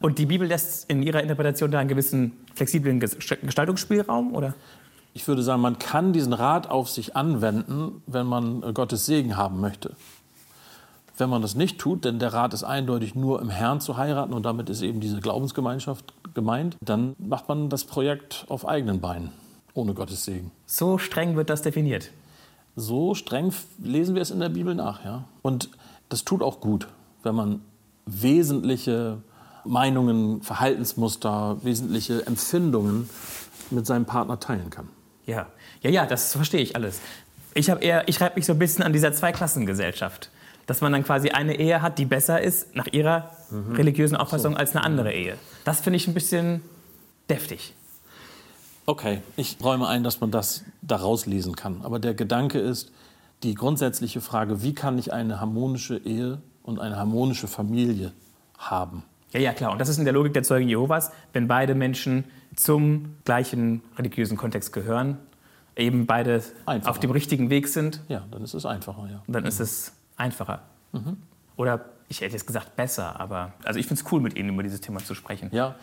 Und die Bibel lässt in ihrer Interpretation da einen gewissen flexiblen Ges- Gestaltungsspielraum, oder? Ich würde sagen, man kann diesen Rat auf sich anwenden, wenn man äh, Gottes Segen haben möchte. Wenn man das nicht tut, denn der Rat ist eindeutig nur im Herrn zu heiraten und damit ist eben diese Glaubensgemeinschaft gemeint, dann macht man das Projekt auf eigenen Beinen, ohne Gottes Segen. So streng wird das definiert. So streng lesen wir es in der Bibel nach, ja. Und das tut auch gut, wenn man wesentliche Meinungen, Verhaltensmuster, wesentliche Empfindungen mit seinem Partner teilen kann. Ja, ja, ja, das verstehe ich alles. Ich habe eher, ich reibe mich so ein bisschen an dieser Zweiklassengesellschaft, dass man dann quasi eine Ehe hat, die besser ist nach ihrer religiösen Auffassung als eine andere Ehe. Das finde ich ein bisschen deftig. Okay, ich räume ein, dass man das daraus lesen kann. Aber der Gedanke ist die grundsätzliche Frage, wie kann ich eine harmonische Ehe und eine harmonische Familie haben? Ja, ja, klar. Und das ist in der Logik der Zeugen Jehovas, wenn beide Menschen zum gleichen religiösen Kontext gehören, eben beide Einfacher. auf dem richtigen Weg sind, Ja, dann ist es einfacher, ja. dann ist es einfacher. Oder ich hätte jetzt gesagt besser, aber also ich finde es cool, mit Ihnen über dieses Thema zu sprechen. Ja,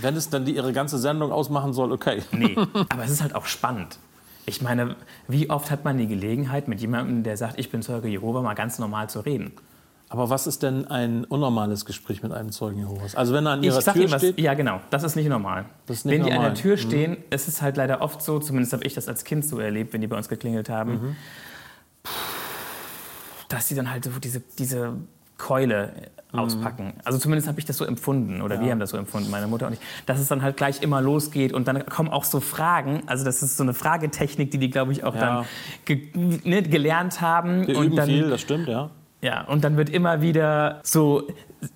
wenn es dann die, ihre ganze Sendung ausmachen soll, okay. Nee, aber es ist halt auch spannend. Ich meine, wie oft hat man die Gelegenheit, mit jemandem, der sagt, ich bin Zeuge Jehova, mal ganz normal zu reden? Aber was ist denn ein unnormales Gespräch mit einem Zeugen Jehovas? Also wenn er an Ich ihrer sag Tür Ihnen was, steht, ja genau, das ist nicht normal. Das ist nicht wenn die an normal. Mhm. der Tür stehen, es ist halt leider oft so, zumindest habe ich das als Kind so erlebt, wenn die bei uns geklingelt haben, Mhm. Dass sie dann halt so diese, diese Keule auspacken. Also zumindest habe ich das so empfunden oder wir haben das so empfunden, meine Mutter und ich, dass es dann halt gleich immer losgeht und dann kommen auch so Fragen, also das ist so eine Fragetechnik, die die, glaube ich, auch Ja. dann ge ne, gelernt haben. wir und dann, viel, das stimmt, ja. ja, und dann wird immer wieder so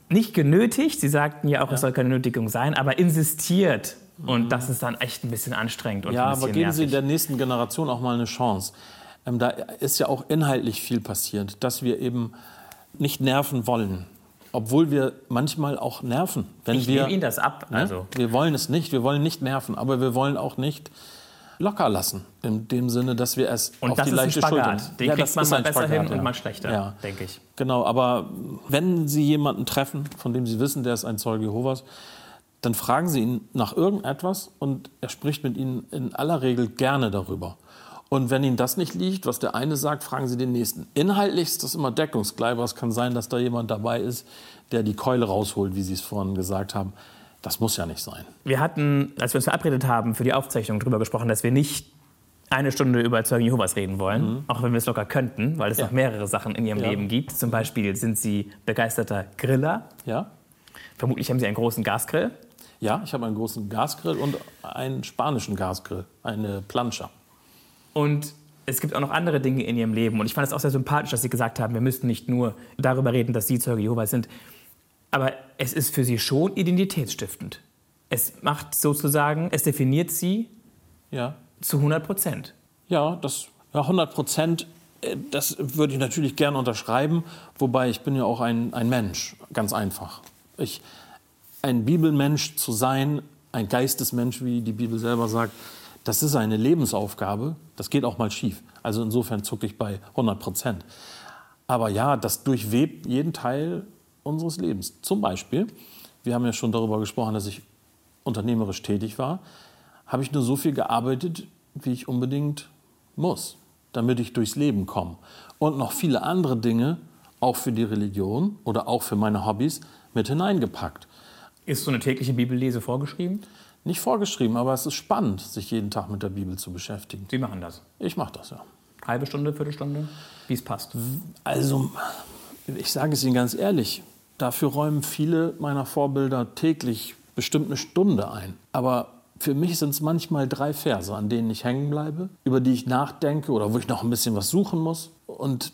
nicht genötigt, Sie sagten ja auch, es soll keine Nötigung sein, aber insistiert. Und das ist dann echt ein bisschen anstrengend und Mhm. Ja, aber geben Sie nervig. der nächsten Generation auch mal eine Chance. Ähm, da ist ja auch inhaltlich viel passiert, dass wir eben nicht nerven wollen. Obwohl wir manchmal auch nerven. Wenn ich wir, nehme Ihnen das ab. Ne? Also. Wir wollen es nicht, wir wollen nicht nerven, aber wir wollen auch nicht locker lassen. In dem Sinne, dass wir es Und auf das die ist ein leichte Spagat. Schulter Den Ja, kriegt man ist mal ein besser Spagat, hin und ja. mal schlechter, Ja. denke ich. Genau, aber wenn Sie jemanden treffen, von dem Sie wissen, der ist ein Zeuge Jehovas, dann fragen Sie ihn nach irgendetwas und er spricht mit Ihnen in aller Regel gerne darüber. Und wenn Ihnen das nicht liegt, was der eine sagt, fragen Sie den nächsten. Inhaltlich ist das immer deckungsgleich, aber es kann sein, dass da jemand dabei ist, der die Keule rausholt, wie Sie es vorhin gesagt haben. Das muss ja nicht sein. Wir hatten, als wir uns verabredet haben, für die Aufzeichnung darüber gesprochen, dass wir nicht eine Stunde über Zeugen Jehovas reden wollen, auch wenn wir es locker könnten, weil es Mhm. Ja. noch mehrere Sachen in Ihrem Ja. Leben gibt. Zum Beispiel sind Sie begeisterter Griller. Ja? Vermutlich haben Sie einen großen Gasgrill. Ja, ich habe einen großen Gasgrill und einen spanischen Gasgrill, eine Plancha. Und es gibt auch noch andere Dinge in ihrem Leben. Und ich fand es auch sehr sympathisch, dass sie gesagt haben, wir müssten nicht nur darüber reden, dass sie Zeuge Jehovas sind. Aber es ist für sie schon identitätsstiftend. Es macht sozusagen, es definiert sie Ja. zu 100 Prozent. Ja, das ja, 100 Prozent, äh, das würde ich natürlich gerne unterschreiben. Wobei ich bin ja auch ein, ein Mensch, ganz einfach. Ich, ein Bibelmensch zu sein, ein Geistesmensch, wie die Bibel selber sagt, das ist eine Lebensaufgabe. Das geht auch mal schief. Also insofern zucke ich bei 100 Prozent. Aber ja, das durchwebt jeden Teil unseres Lebens. Zum Beispiel, wir haben ja schon darüber gesprochen, dass ich unternehmerisch tätig war, habe ich nur so viel gearbeitet, wie ich unbedingt muss, damit ich durchs Leben komme. Und noch viele andere Dinge, auch für die Religion oder auch für meine Hobbys, mit hineingepackt. Ist so eine tägliche Bibellese vorgeschrieben? Nicht vorgeschrieben, aber es ist spannend, sich jeden Tag mit der Bibel zu beschäftigen. Sie machen das. Ich mache das ja. Halbe Stunde, Viertelstunde, wie es passt. Also, ich sage es Ihnen ganz ehrlich, dafür räumen viele meiner Vorbilder täglich bestimmt eine Stunde ein. Aber für mich sind es manchmal drei Verse, an denen ich hängen bleibe, über die ich nachdenke oder wo ich noch ein bisschen was suchen muss. Und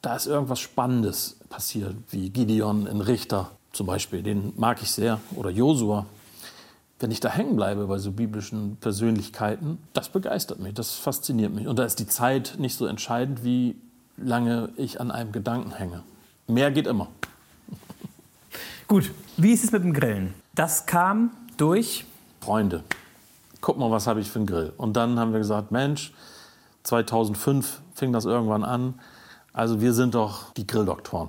da ist irgendwas Spannendes passiert, wie Gideon in Richter zum Beispiel, den mag ich sehr, oder Josua. Wenn ich da hängen bleibe bei so biblischen Persönlichkeiten, das begeistert mich, das fasziniert mich. Und da ist die Zeit nicht so entscheidend, wie lange ich an einem Gedanken hänge. Mehr geht immer. Gut, wie ist es mit dem Grillen? Das kam durch Freunde. Guck mal, was habe ich für einen Grill? Und dann haben wir gesagt, Mensch, 2005 fing das irgendwann an. Also wir sind doch die Grilldoktoren.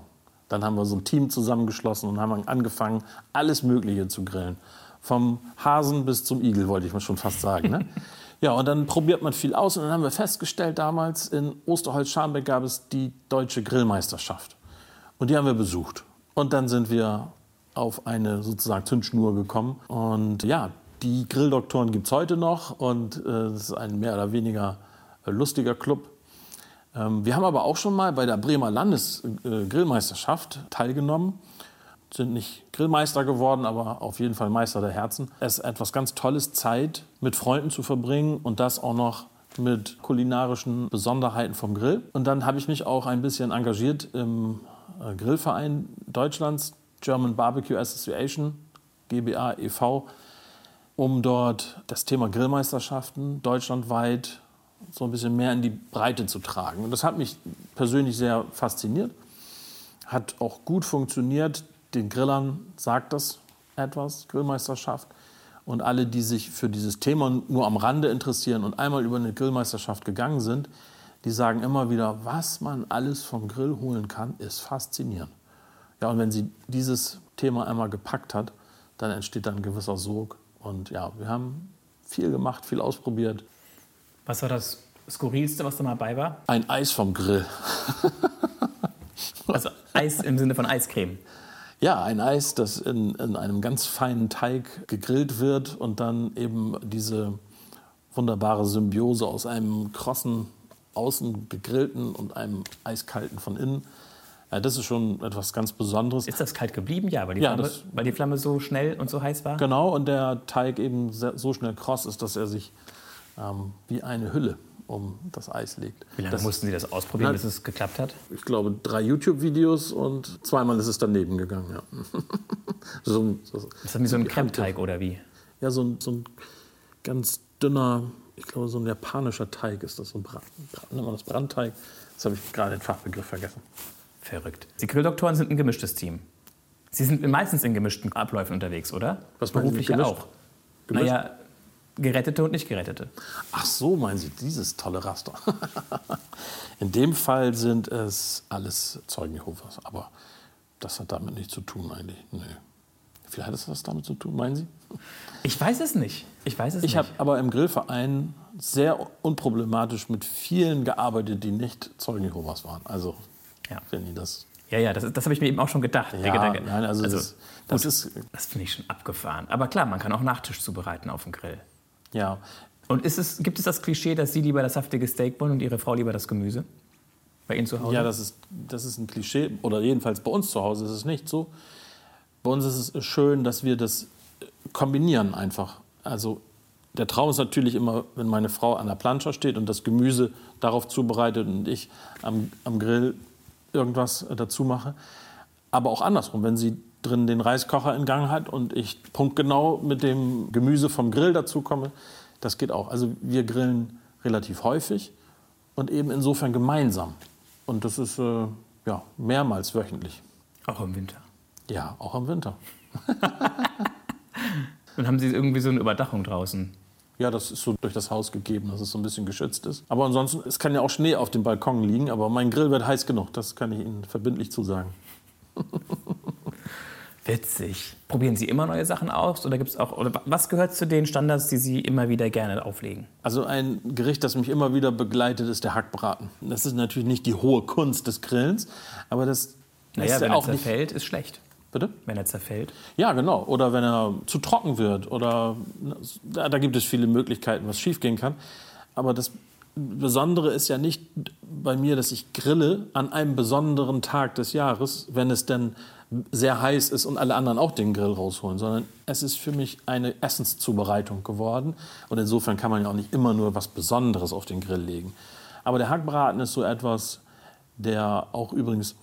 Dann haben wir so ein Team zusammengeschlossen und haben angefangen, alles Mögliche zu grillen. Vom Hasen bis zum Igel, wollte ich mal schon fast sagen. Ne? ja, und dann probiert man viel aus. Und dann haben wir festgestellt, damals in Osterholz-Scharmbeck gab es die Deutsche Grillmeisterschaft. Und die haben wir besucht. Und dann sind wir auf eine sozusagen Zündschnur gekommen. Und ja, die Grilldoktoren gibt es heute noch. Und äh, das ist ein mehr oder weniger äh, lustiger Club. Ähm, wir haben aber auch schon mal bei der Bremer Landesgrillmeisterschaft äh, teilgenommen. Sind nicht Grillmeister geworden, aber auf jeden Fall Meister der Herzen. Es ist etwas ganz Tolles, Zeit mit Freunden zu verbringen und das auch noch mit kulinarischen Besonderheiten vom Grill. Und dann habe ich mich auch ein bisschen engagiert im äh, Grillverein Deutschlands, German Barbecue Association, GBA e.V., um dort das Thema Grillmeisterschaften deutschlandweit so ein bisschen mehr in die Breite zu tragen. Und das hat mich persönlich sehr fasziniert, hat auch gut funktioniert. Den Grillern sagt das etwas, Grillmeisterschaft. Und alle, die sich für dieses Thema nur am Rande interessieren und einmal über eine Grillmeisterschaft gegangen sind, die sagen immer wieder, was man alles vom Grill holen kann, ist faszinierend. Ja, und wenn sie dieses Thema einmal gepackt hat, dann entsteht dann ein gewisser Sog. Und ja, wir haben viel gemacht, viel ausprobiert. Was war das Skurrilste, was da mal bei war? Ein Eis vom Grill. also Eis im Sinne von Eiscreme. Ja, ein Eis, das in, in, einem ganz feinen Teig gegrillt wird und dann eben diese wunderbare Symbiose aus einem krossen außen gegrillten und einem eiskalten von innen. Ja, das ist schon etwas ganz Besonderes. Ist das kalt geblieben? Ja, weil die, ja, Flamme, weil die Flamme so schnell und so heiß war? Genau, und der Teig eben so schnell kross ist, dass er sich ähm, wie eine Hülle um das Eis legt. Wie lange das, mussten Sie das ausprobieren, na, bis es geklappt hat? Ich glaube, drei YouTube-Videos und zweimal ist es daneben gegangen. Ja. so, so, ist das wie so ein Kremteig oder wie? Ja, so ein, so ein ganz dünner, ich glaube, so ein japanischer Teig ist das. So ein Brand, nennt man das Brandteig? Das habe ich gerade den Fachbegriff vergessen. Verrückt. Die Grilldoktoren sind ein gemischtes Team. Sie sind meistens in gemischten Abläufen unterwegs, oder? Was beruflich ja auch. Gemischt? Naja, Gerettete und nicht Gerettete. Ach so, meinen Sie dieses tolle Raster? In dem Fall sind es alles Zeugen Jehovas, aber das hat damit nichts zu tun eigentlich. Nee. Vielleicht hat es was damit zu tun, meinen Sie? Ich weiß es nicht. Ich weiß es ich habe aber im Grillverein sehr unproblematisch mit vielen gearbeitet, die nicht Zeugen Jehovas waren. Also, ja. wenn die das ja, ja, das, das habe ich mir eben auch schon gedacht. Ja, nein, also, also das, das, ist, das finde ich schon abgefahren. Aber klar, man kann auch Nachtisch zubereiten auf dem Grill. Ja. Und es, gibt es das Klischee, dass Sie lieber das saftige Steak wollen und Ihre Frau lieber das Gemüse? Bei Ihnen zu Hause? Ja, das ist, das ist ein Klischee. Oder jedenfalls bei uns zu Hause ist es nicht so. Bei uns ist es schön, dass wir das kombinieren einfach. Also der Traum ist natürlich immer, wenn meine Frau an der Planscher steht und das Gemüse darauf zubereitet und ich am, am Grill irgendwas dazu mache. Aber auch andersrum, wenn sie drin den Reiskocher in Gang hat und ich punktgenau mit dem Gemüse vom Grill dazu komme, das geht auch. Also wir grillen relativ häufig und eben insofern gemeinsam. Und das ist äh, ja, mehrmals wöchentlich. Auch im Winter? Ja, auch im Winter. und haben Sie irgendwie so eine Überdachung draußen? Ja, das ist so durch das Haus gegeben, dass es so ein bisschen geschützt ist. Aber ansonsten, es kann ja auch Schnee auf dem Balkon liegen, aber mein Grill wird heiß genug, das kann ich Ihnen verbindlich zusagen. Witzig. Probieren Sie immer neue Sachen aus oder gibt's auch oder was gehört zu den Standards, die Sie immer wieder gerne auflegen? Also ein Gericht, das mich immer wieder begleitet, ist der Hackbraten. Das ist natürlich nicht die hohe Kunst des Grillens, aber das naja, ist wenn auch er zerfällt, nicht... ist schlecht. Bitte? Wenn er zerfällt. Ja, genau. Oder wenn er zu trocken wird. Oder da, da gibt es viele Möglichkeiten, was schiefgehen kann. Aber das Besondere ist ja nicht bei mir, dass ich grille an einem besonderen Tag des Jahres, wenn es denn sehr heiß ist und alle anderen auch den Grill rausholen, sondern es ist für mich eine Essenszubereitung geworden. Und insofern kann man ja auch nicht immer nur was Besonderes auf den Grill legen. Aber der Hackbraten ist so etwas, der auch übrigens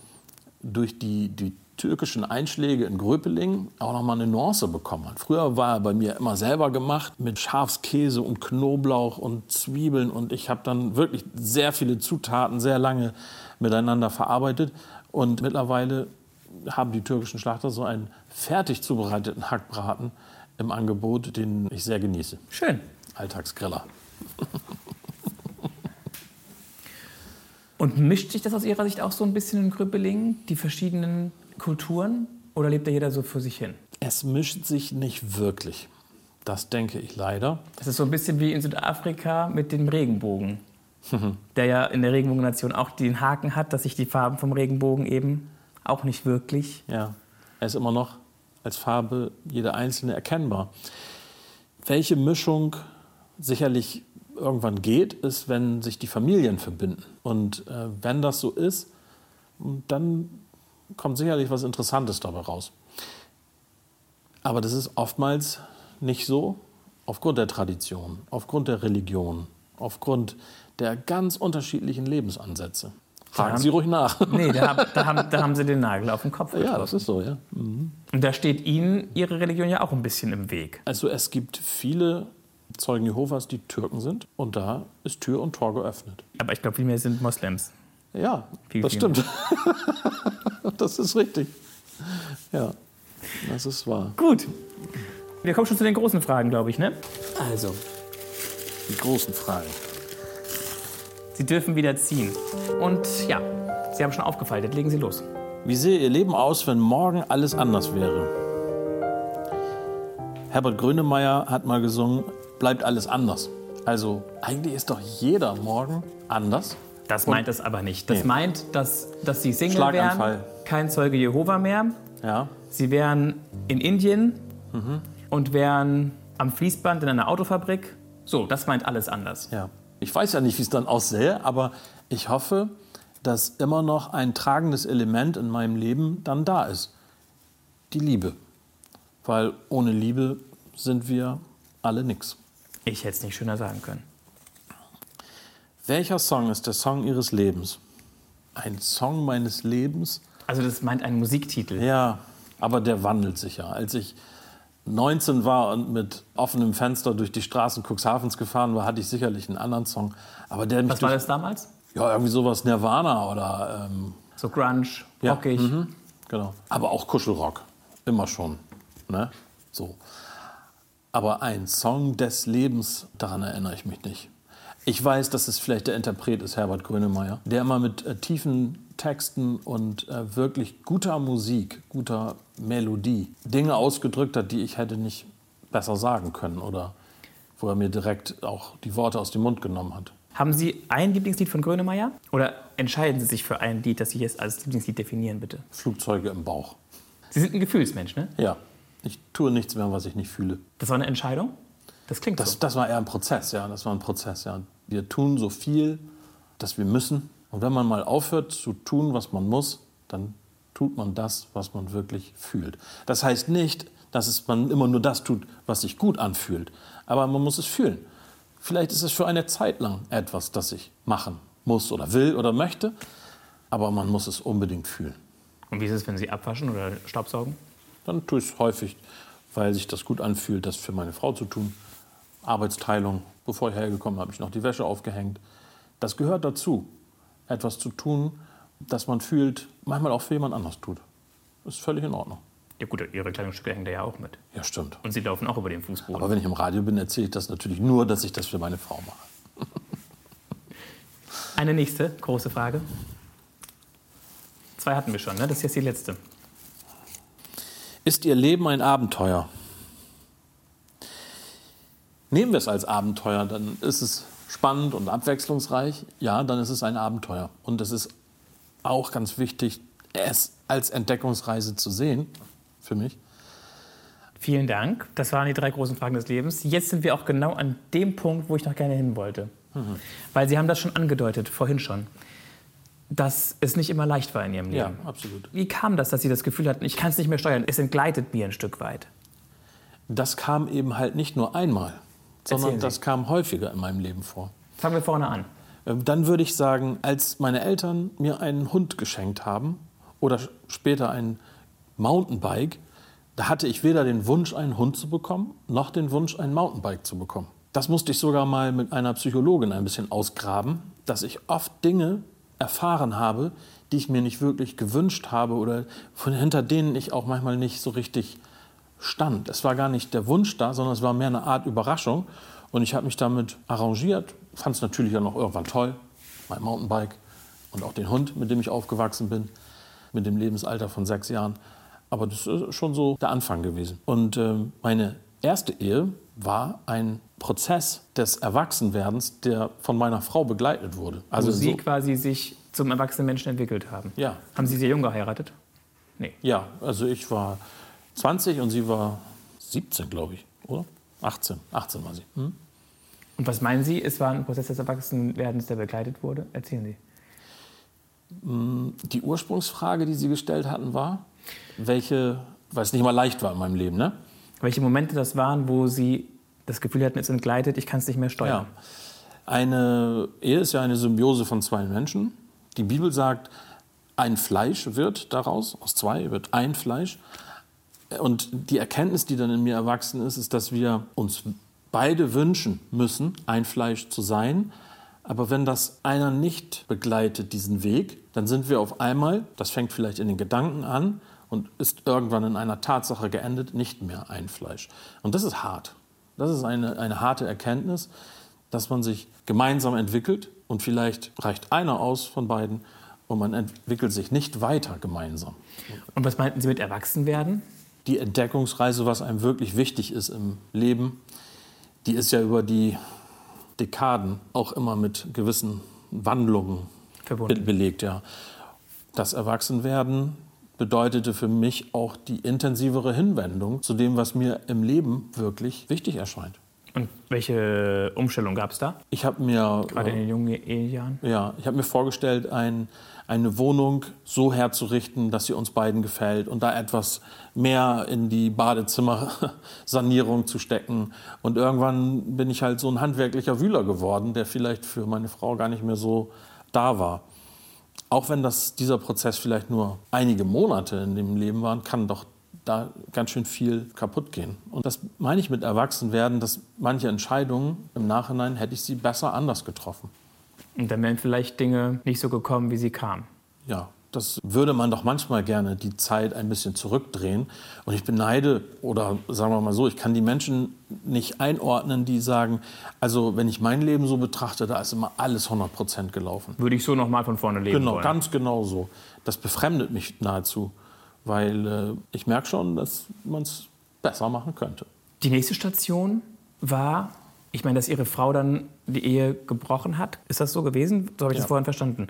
durch die, die türkischen Einschläge in Gröpeling auch noch mal eine Nuance bekommen hat. Früher war er bei mir immer selber gemacht mit Schafskäse und Knoblauch und Zwiebeln und ich habe dann wirklich sehr viele Zutaten sehr lange miteinander verarbeitet und mittlerweile haben die türkischen Schlachter so einen fertig zubereiteten Hackbraten im Angebot, den ich sehr genieße. Schön. Alltagsgriller. Und mischt sich das aus Ihrer Sicht auch so ein bisschen in Grüppelingen, die verschiedenen Kulturen? Oder lebt da jeder so für sich hin? Es mischt sich nicht wirklich. Das denke ich leider. Das ist so ein bisschen wie in Südafrika mit dem Regenbogen, der ja in der Regenbogennation auch den Haken hat, dass sich die Farben vom Regenbogen eben auch nicht wirklich. Ja, er ist immer noch als Farbe jede einzelne erkennbar. Welche Mischung sicherlich irgendwann geht, ist, wenn sich die Familien verbinden. Und äh, wenn das so ist, dann kommt sicherlich was Interessantes dabei raus. Aber das ist oftmals nicht so, aufgrund der Tradition, aufgrund der Religion, aufgrund der ganz unterschiedlichen Lebensansätze. Fragen Sie ruhig nach. Nee, da, haben, da, haben, da haben Sie den Nagel auf den Kopf Ja, das ist so, ja. Mhm. Und da steht Ihnen Ihre Religion ja auch ein bisschen im Weg. Also es gibt viele Zeugen Jehovas, die Türken sind und da ist Tür und Tor geöffnet. Aber ich glaube, viel mehr sind Moslems. Ja, Viel, das viel stimmt. das ist richtig. Ja, das ist wahr. Gut. Wir kommen schon zu den großen Fragen, glaube ich, ne? Also, Die großen Fragen. Sie dürfen wieder ziehen. Und ja, Sie haben schon aufgefaltet. Legen Sie los. Wie sähe Ihr Leben aus, wenn morgen alles anders wäre? Herbert Grönemeyer hat mal gesungen, bleibt alles anders. Also eigentlich ist doch jeder morgen anders. Das meint es aber nicht. Das Nee. meint, dass, dass Sie Single wären, kein Zeuge Jehova mehr. Ja, Sie wären in Indien und wären am Fließband in einer Autofabrik. So, das meint alles anders. ja. Ich weiß ja nicht, wie es dann aussähe, aber ich hoffe, dass immer noch ein tragendes Element in meinem Leben dann da ist. Die Liebe. Weil ohne Liebe sind wir alle nix. Ich hätte es nicht schöner sagen können. Welcher Song ist der Song Ihres Lebens? Ein Song meines Lebens? Also das meint einen Musiktitel. Ja, aber der wandelt sich ja. Als ich 19 war und mit offenem Fenster durch die Straßen Cuxhavens gefahren war, hatte ich sicherlich einen anderen Song. Aber der Was war das damals? ja irgendwie sowas Nirvana oder ähm, So Grunge, ja, rockig. mhm, genau. Aber auch Kuschelrock, immer schon, ne? So. Aber ein Song des Lebens, daran erinnere ich mich nicht. Ich weiß, dass es vielleicht der Interpret ist, Herbert Grönemeyer, der immer mit äh, tiefen Texten und äh, wirklich guter Musik, guter Melodie Dinge ausgedrückt hat, die ich hätte nicht besser sagen können oder wo er mir direkt auch die Worte aus dem Mund genommen hat. Haben Sie ein Lieblingslied von Grönemeyer? Oder entscheiden Sie sich für ein Lied, das Sie jetzt als Lieblingslied definieren, bitte? Flugzeuge im Bauch. Sie sind ein Gefühlsmensch, ne? Ja, ich tue nichts mehr, was ich nicht fühle. Das war eine Entscheidung? Das klingt Das, so. das war eher ein Prozess, ja. Das war ein Prozess, ja. Wir tun so viel, dass wir müssen. Und wenn man mal aufhört zu tun, was man muss, dann tut man das, was man wirklich fühlt. Das heißt nicht, dass es man immer nur das tut, was sich gut anfühlt. Aber man muss es fühlen. Vielleicht ist es für eine Zeit lang etwas, das ich machen muss oder will oder möchte. Aber man muss es unbedingt fühlen. Und wie ist es, wenn Sie abwaschen oder Staubsaugen? Dann tue ich es häufig, weil sich das gut anfühlt, das für meine Frau zu tun. Arbeitsteilung. Bevor ich hergekommen bin, habe ich noch die Wäsche aufgehängt. Das gehört dazu, etwas zu tun, das man fühlt, manchmal auch für jemand anders tut. Ist völlig in Ordnung. Ja gut, Ihre Kleidungsstücke hängen da ja auch mit. Ja, stimmt. Und Sie laufen auch über den Fußboden. Aber wenn ich im Radio bin, erzähle ich das natürlich nur, dass ich das für meine Frau mache. Eine nächste große Frage. Zwei hatten wir schon, ne? Das ist jetzt die letzte. Ist Ihr Leben ein Abenteuer? Nehmen wir es als Abenteuer, dann ist es spannend und abwechslungsreich. Ja, dann ist es ein Abenteuer. Und es ist auch ganz wichtig, es als Entdeckungsreise zu sehen, für mich. Vielen Dank. Das waren die drei großen Fragen des Lebens. Jetzt sind wir auch genau an dem Punkt, wo ich noch gerne hin wollte. Weil Sie haben das schon angedeutet, vorhin schon, dass es nicht immer leicht war in Ihrem Leben. Ja, absolut. Wie kam das, dass Sie das Gefühl hatten, ich kann es nicht mehr steuern, es entgleitet mir ein Stück weit? Das kam eben halt nicht nur einmal, sondern das kam häufiger in meinem Leben vor. Fangen wir vorne an. Äh, Dann würde ich sagen, als meine Eltern mir einen Hund geschenkt haben oder später ein Mountainbike, da hatte ich weder den Wunsch, einen Hund zu bekommen, noch den Wunsch, ein Mountainbike zu bekommen. Das musste ich sogar mal mit einer Psychologin ein bisschen ausgraben, dass ich oft Dinge erfahren habe, die ich mir nicht wirklich gewünscht habe oder von, hinter denen ich auch manchmal nicht so richtig stand. Es war gar nicht der Wunsch da, sondern es war mehr eine Art Überraschung. Und ich habe mich damit arrangiert, fand es natürlich auch noch irgendwann toll, mein Mountainbike und auch den Hund, mit dem ich aufgewachsen bin, mit dem Lebensalter von sechs Jahren. Aber das ist schon so der Anfang gewesen. Und ähm, meine erste Ehe war ein Prozess des Erwachsenwerdens, der von meiner Frau begleitet wurde. Also Wo Sie so, quasi sich zum erwachsenen Menschen entwickelt haben. ja, Haben Sie sehr jung geheiratet? Nee. ja, also ich war 20 und sie war 17, glaube ich, oder? 18, 18 war sie. Hm? Und was meinen Sie, es war ein Prozess des Erwachsenwerdens, der begleitet wurde? Erzählen Sie. Die Ursprungsfrage, die Sie gestellt hatten, war, welche, weil es nicht mal leicht war in meinem Leben, ne? Welche Momente das waren, wo Sie das Gefühl hatten, es entgleitet, ich kann es nicht mehr steuern? Ja. Eine Ehe ist ja eine Symbiose von zwei Menschen. Die Bibel sagt, ein Fleisch wird daraus, aus zwei wird ein Fleisch. Und die Erkenntnis, die dann in mir erwachsen ist, ist, dass wir uns beide wünschen müssen, ein Fleisch zu sein. Aber wenn das einer nicht begleitet, diesen Weg, dann sind wir auf einmal, das fängt vielleicht in den Gedanken an und ist irgendwann in einer Tatsache geendet, nicht mehr ein Fleisch. Und das ist hart. Das ist eine, eine harte Erkenntnis, dass man sich gemeinsam entwickelt und vielleicht reicht einer aus von beiden und man entwickelt sich nicht weiter gemeinsam. Und was meinten Sie mit Erwachsenwerden? Die Entdeckungsreise, was einem wirklich wichtig ist im Leben, die ist ja über die Dekaden auch immer mit gewissen Wandlungen Verbunden. belegt. Ja. Das Erwachsenwerden bedeutete für mich auch die intensivere Hinwendung zu dem, was mir im Leben wirklich wichtig erscheint. Und welche Umstellung gab es da? Ich habe mir Gerade in den jungen Ehejahren? Ja, ich habe mir vorgestellt, ein, eine Wohnung so herzurichten, dass sie uns beiden gefällt und da etwas mehr in die Badezimmersanierung zu stecken. Und irgendwann bin ich halt so ein handwerklicher Wühler geworden, der vielleicht für meine Frau gar nicht mehr so da war. Auch wenn das, dieser Prozess vielleicht nur einige Monate in dem Leben waren, kann doch da ganz schön viel kaputt gehen. Und das meine ich mit Erwachsenwerden, dass manche Entscheidungen im Nachhinein hätte ich sie besser anders getroffen. Und dann wären vielleicht Dinge nicht so gekommen, wie sie kamen. Ja, das würde man doch manchmal gerne die Zeit ein bisschen zurückdrehen. Und ich beneide, oder sagen wir mal so, ich kann die Menschen nicht einordnen, die sagen, also wenn ich mein Leben so betrachte, da ist immer alles 100 Prozent gelaufen. Würde ich so noch mal von vorne leben Genau, wollen. ganz genau so. Das befremdet mich nahezu, weil äh, ich merke schon, dass man es besser machen könnte. Die nächste Station war, ich meine, dass Ihre Frau dann die Ehe gebrochen hat. Ist das so gewesen? So habe ich das Ja. vorhin verstanden.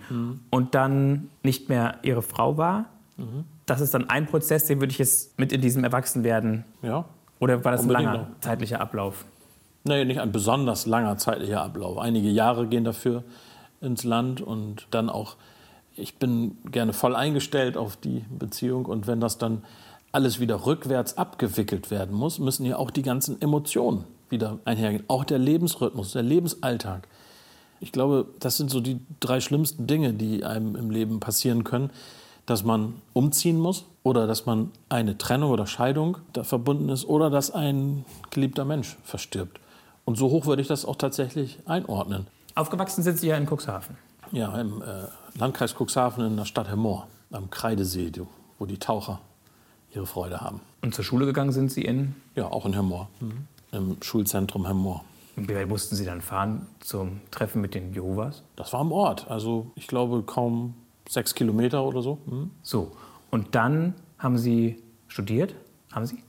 Und dann nicht mehr Ihre Frau war. Das ist dann ein Prozess, den würde ich jetzt mit in diesem Erwachsenwerden. Ja? Oder war das ein Unbedingt langer zeitlicher Ablauf? Nee, nicht ein besonders langer zeitlicher Ablauf. Einige Jahre gehen dafür ins Land und dann auch, ich bin gerne voll eingestellt auf die Beziehung und wenn das dann alles wieder rückwärts abgewickelt werden muss, müssen ja auch die ganzen Emotionen wieder einhergehen. Auch der Lebensrhythmus, der Lebensalltag. Ich glaube, das sind so die drei schlimmsten Dinge, die einem im Leben passieren können. Dass man umziehen muss oder dass man eine Trennung oder Scheidung da verbunden ist oder dass ein geliebter Mensch verstirbt. Und so hoch würde ich das auch tatsächlich einordnen. Aufgewachsen sind Sie ja in Cuxhaven. Ja, im äh, Landkreis Cuxhaven in der Stadt Hemmoor, am Kreidesee, wo die Taucher ihre Freude haben. Und zur Schule gegangen sind Sie in. Ja, auch in Hemmoor, im Schulzentrum Hemmoor. Und Wie weit mussten Sie dann fahren zum Treffen mit den Jehovas? Das war am Ort, also ich glaube kaum sechs Kilometer oder so. Hm? So. Und dann haben Sie studiert? Haben Sie?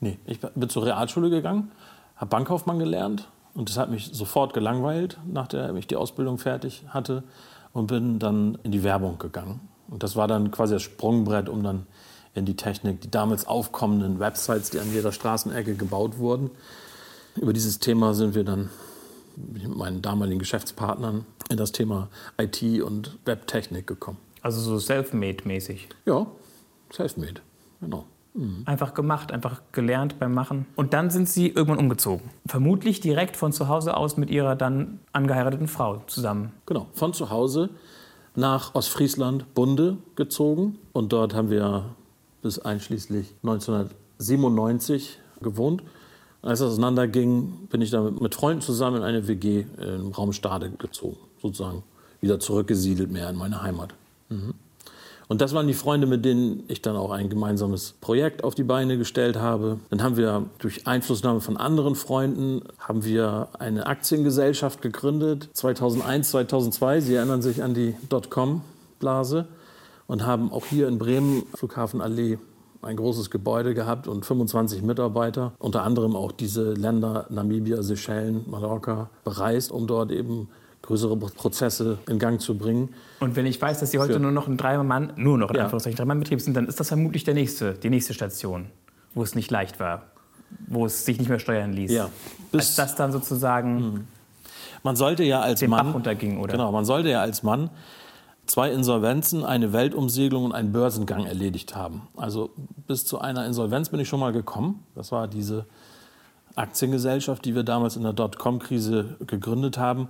Nee, ich bin zur Realschule gegangen, habe Bankkaufmann gelernt und das hat mich sofort gelangweilt, nachdem ich die Ausbildung fertig hatte und bin dann in die Werbung gegangen. Und das war dann quasi das Sprungbrett, um dann in die Technik, die damals aufkommenden Websites, die an jeder Straßenecke gebaut wurden. Über dieses Thema sind wir dann mit meinen damaligen Geschäftspartnern in das Thema IT und Webtechnik gekommen. Also so self-made-mäßig. Ja, self-made, genau. Mhm. Einfach gemacht, einfach gelernt beim Machen. Und dann sind Sie irgendwann umgezogen. Vermutlich direkt von zu Hause aus mit Ihrer dann angeheirateten Frau zusammen. Genau, von zu Hause nach Ostfriesland, Bunde gezogen. Und dort haben wir bis einschließlich 1997 gewohnt. Als es auseinanderging, bin ich dann mit Freunden zusammen in eine WG im Raum Stade gezogen, sozusagen wieder zurückgesiedelt mehr in meine Heimat. Mhm. Und das waren die Freunde, mit denen ich dann auch ein gemeinsames Projekt auf die Beine gestellt habe. Dann haben wir durch Einflussnahme von anderen Freunden haben wir eine Aktiengesellschaft gegründet 2001, 2002. Sie erinnern sich an die Dotcom-Blase und haben auch hier in Bremen Flughafenallee ein großes Gebäude gehabt und 25 Mitarbeiter, unter anderem auch diese Länder Namibia, Seychellen, Mallorca bereist, um dort eben größere Prozesse in Gang zu bringen. Und wenn ich weiß, dass Sie heute Für nur noch ein Dreimann, nur noch in ja. Anführungszeichen Dreimann-Betrieb sind, dann ist das vermutlich der nächste, die nächste Station, wo es nicht leicht war, wo es sich nicht mehr steuern ließ. Ja. Bis als das dann sozusagen mh. man sollte ja als den Mann Bach runterging, oder? Genau, man sollte ja als Mann zwei Insolvenzen, eine Weltumsegelung und einen Börsengang erledigt haben. Also bis zu einer Insolvenz bin ich schon mal gekommen. Das war diese Aktiengesellschaft, die wir damals in der Dotcom-Krise gegründet haben.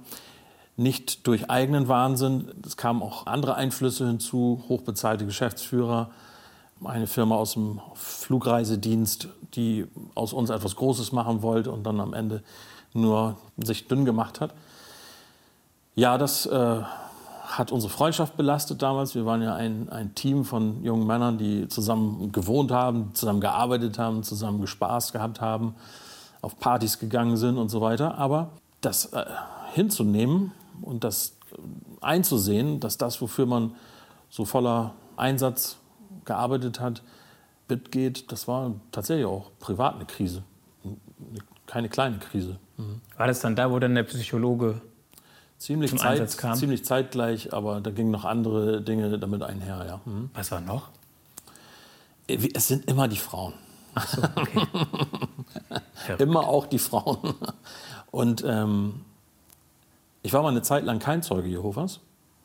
Nicht durch eigenen Wahnsinn, es kamen auch andere Einflüsse hinzu, hochbezahlte Geschäftsführer, eine Firma aus dem Flugreisedienst, die aus uns etwas Großes machen wollte und dann am Ende nur sich dünn gemacht hat. Ja, das äh, hat unsere Freundschaft belastet damals. Wir waren ja ein, ein Team von jungen Männern, die zusammen gewohnt haben, zusammen gearbeitet haben, zusammen gespaßt gehabt haben, auf Partys gegangen sind und so weiter. Aber das äh, hinzunehmen und das einzusehen, dass das, wofür man so voller Einsatz gearbeitet hat, geht, das war tatsächlich auch privat eine Krise. Keine kleine Krise. Mhm. War das dann da, wo dann der Psychologe Ziemlich, zum Zeit, Einsatz kam? ziemlich zeitgleich, aber da gingen noch andere Dinge damit einher. Ja. Mhm. Was war noch? Äh, es sind immer die Frauen. Ach so, okay. immer auch die Frauen. Und ähm, ich war mal eine Zeit lang kein Zeuge Jehovas.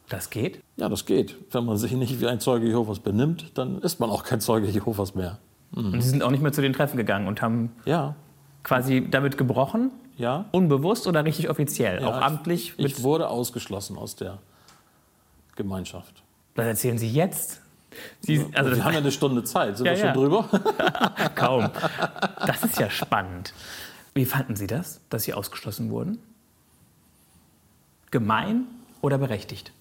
Das geht? Ja, das geht. Wenn man sich nicht wie ein Zeuge Jehovas benimmt, dann ist man auch kein Zeuge Jehovas mehr. Mhm. Und Sie sind auch nicht mehr zu den Treffen gegangen und haben ja. quasi damit gebrochen? Ja. Unbewusst oder richtig offiziell? Ja, auch amtlich? Ich, ich wurde ausgeschlossen aus der Gemeinschaft. Was erzählen Sie jetzt? Sie, also wir haben ja eine Stunde Zeit. Sind ja, wir schon ja. drüber? Kaum. Das ist ja spannend. Wie fanden Sie das, dass Sie ausgeschlossen wurden? Gemein oder berechtigt?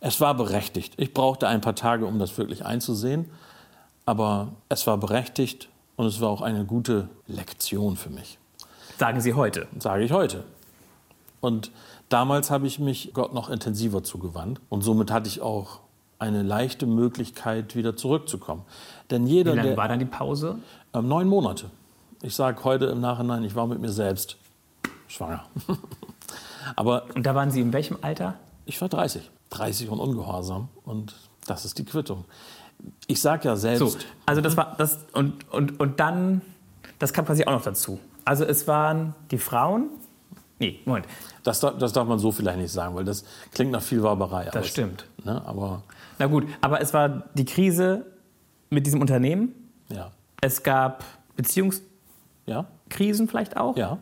Es war berechtigt. Ich brauchte ein paar Tage, um das wirklich einzusehen. Aber es war berechtigt und es war auch eine gute Lektion für mich. Sagen Sie heute? Sage ich heute. Und damals habe ich mich Gott noch intensiver zugewandt und somit hatte ich auch eine leichte Möglichkeit, wieder zurückzukommen. Denn jeder, Wie lange der, war dann die Pause? Äh, neun Monate. Ich sage heute im Nachhinein, ich war mit mir selbst schwanger. Aber und da waren Sie in welchem Alter? Ich war 30. 30 und ungehorsam. Und das ist die Quittung. Ich sage ja selbst. So, also das war das und, und, und dann, das kam quasi auch noch dazu. Also es waren die Frauen. Nee, Moment. Das, das darf man so vielleicht nicht sagen, weil das klingt nach viel Waberei. Das stimmt. Ne? Aber Na gut, aber es war die Krise mit diesem Unternehmen. Ja. Es gab Beziehungskrisen ja. vielleicht auch. Ja.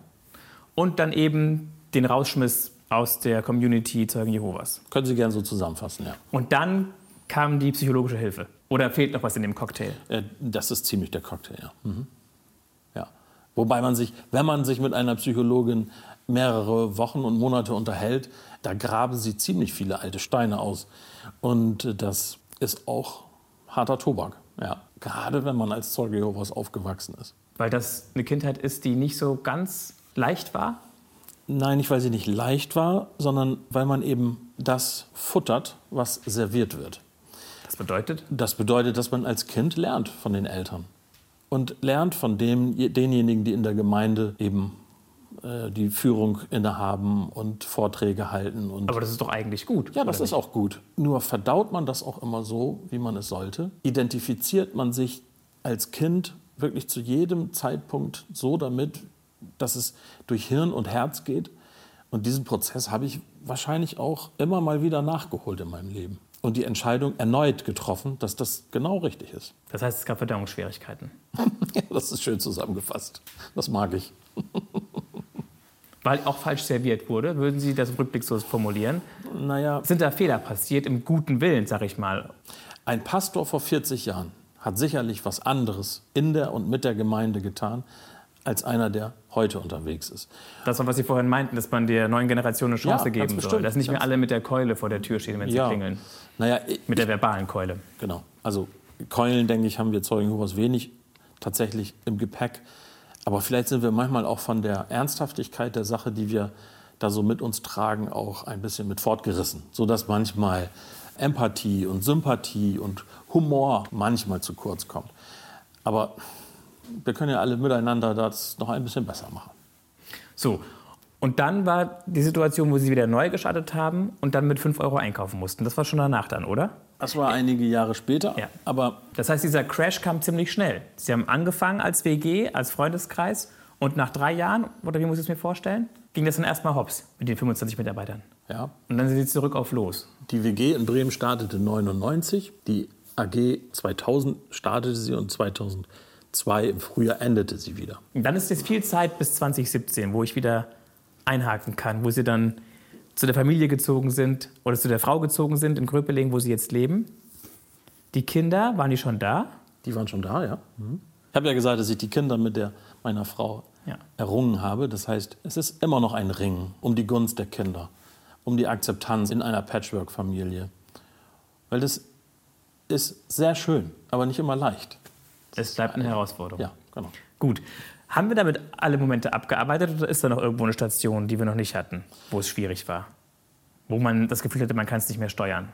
Und dann eben den Rausschmiss aus der Community Zeugen Jehovas. Können Sie gerne so zusammenfassen, ja. Und dann kam die psychologische Hilfe. Oder fehlt noch was in dem Cocktail? Äh, das ist ziemlich der Cocktail, ja. Mhm. Wobei man sich, wenn man sich mit einer Psychologin mehrere Wochen und Monate unterhält, da graben sie ziemlich viele alte Steine aus. Und das ist auch harter Tobak. Ja, gerade wenn man als Zeuge Jehovas aufgewachsen ist. Weil das eine Kindheit ist, die nicht so ganz leicht war? Nein, nicht weil sie nicht leicht war, sondern weil man eben das futtert, was serviert wird. Das bedeutet? Das bedeutet, dass man als Kind lernt von den Eltern und lernt von dem, denjenigen, die in der Gemeinde eben äh, die Führung innehaben und Vorträge halten. Und Aber das ist doch eigentlich gut. Ja, das ist auch gut. Nur verdaut man das auch immer so, wie man es sollte? Identifiziert man sich als Kind wirklich zu jedem Zeitpunkt so damit, dass es durch Hirn und Herz geht? Und diesen Prozess habe ich wahrscheinlich auch immer mal wieder nachgeholt in meinem Leben. Und die Entscheidung erneut getroffen, dass das genau richtig ist. Das heißt, es gab Verdauungsschwierigkeiten. ja, das ist schön zusammengefasst. Das mag ich. Weil auch falsch serviert wurde, würden Sie das im Rückblick so formulieren? Naja. Sind da Fehler passiert im guten Willen, sag ich mal? Ein Pastor vor 40 Jahren hat sicherlich was anderes in der und mit der Gemeinde getan, als einer, der heute unterwegs ist. Das war, was Sie vorhin meinten, dass man der neuen Generation eine Chance Ja, geben soll. Dass nicht mehr alle mit der Keule vor der Tür stehen, wenn sie Ja. klingeln. Naja, ich, Mit der verbalen Keule. Genau. Also Keulen, denke ich, haben wir Zeugen Jehovas wenig tatsächlich im Gepäck. Aber vielleicht sind wir manchmal auch von der Ernsthaftigkeit der Sache, die wir da so mit uns tragen, auch ein bisschen mit fortgerissen. Sodass manchmal Empathie und Sympathie und Humor manchmal zu kurz kommt. Aber wir können ja alle miteinander das noch ein bisschen besser machen. So. Und dann war die Situation, wo Sie wieder neu gestartet haben und dann mit 5 Euro einkaufen mussten. Das war schon danach dann, oder? Das war einige Jahre später. Ja. Aber Das heißt, dieser Crash kam ziemlich schnell. Sie haben angefangen als WG, als Freundeskreis und nach drei Jahren, oder wie muss ich es mir vorstellen, ging das dann erstmal hops mit den 25 Mitarbeitern. ja, Und dann sind Sie zurück auf Los. Die WG in Bremen startete 99, die AG 2000 startete sie und 2002 im Frühjahr endete sie wieder. Und dann ist jetzt viel Zeit bis 2017, wo ich wieder einhaken kann, wo Sie dann zu der Familie gezogen sind oder zu der Frau gezogen sind in Gröpeling, wo Sie jetzt leben. Die Kinder, waren die schon da? Die waren schon da, ja. Ich habe ja gesagt, dass ich die Kinder mit der meiner Frau Ja. errungen habe. Das heißt, es ist immer noch ein Ringen um die Gunst der Kinder, um die Akzeptanz in einer Patchwork-Familie. Weil das ist sehr schön, aber nicht immer leicht. Es bleibt eine Herausforderung. Ja, genau. Gut. Haben wir damit alle Momente abgearbeitet oder ist da noch irgendwo eine Station, die wir noch nicht hatten, wo es schwierig war? Wo man das Gefühl hatte, man kann es nicht mehr steuern.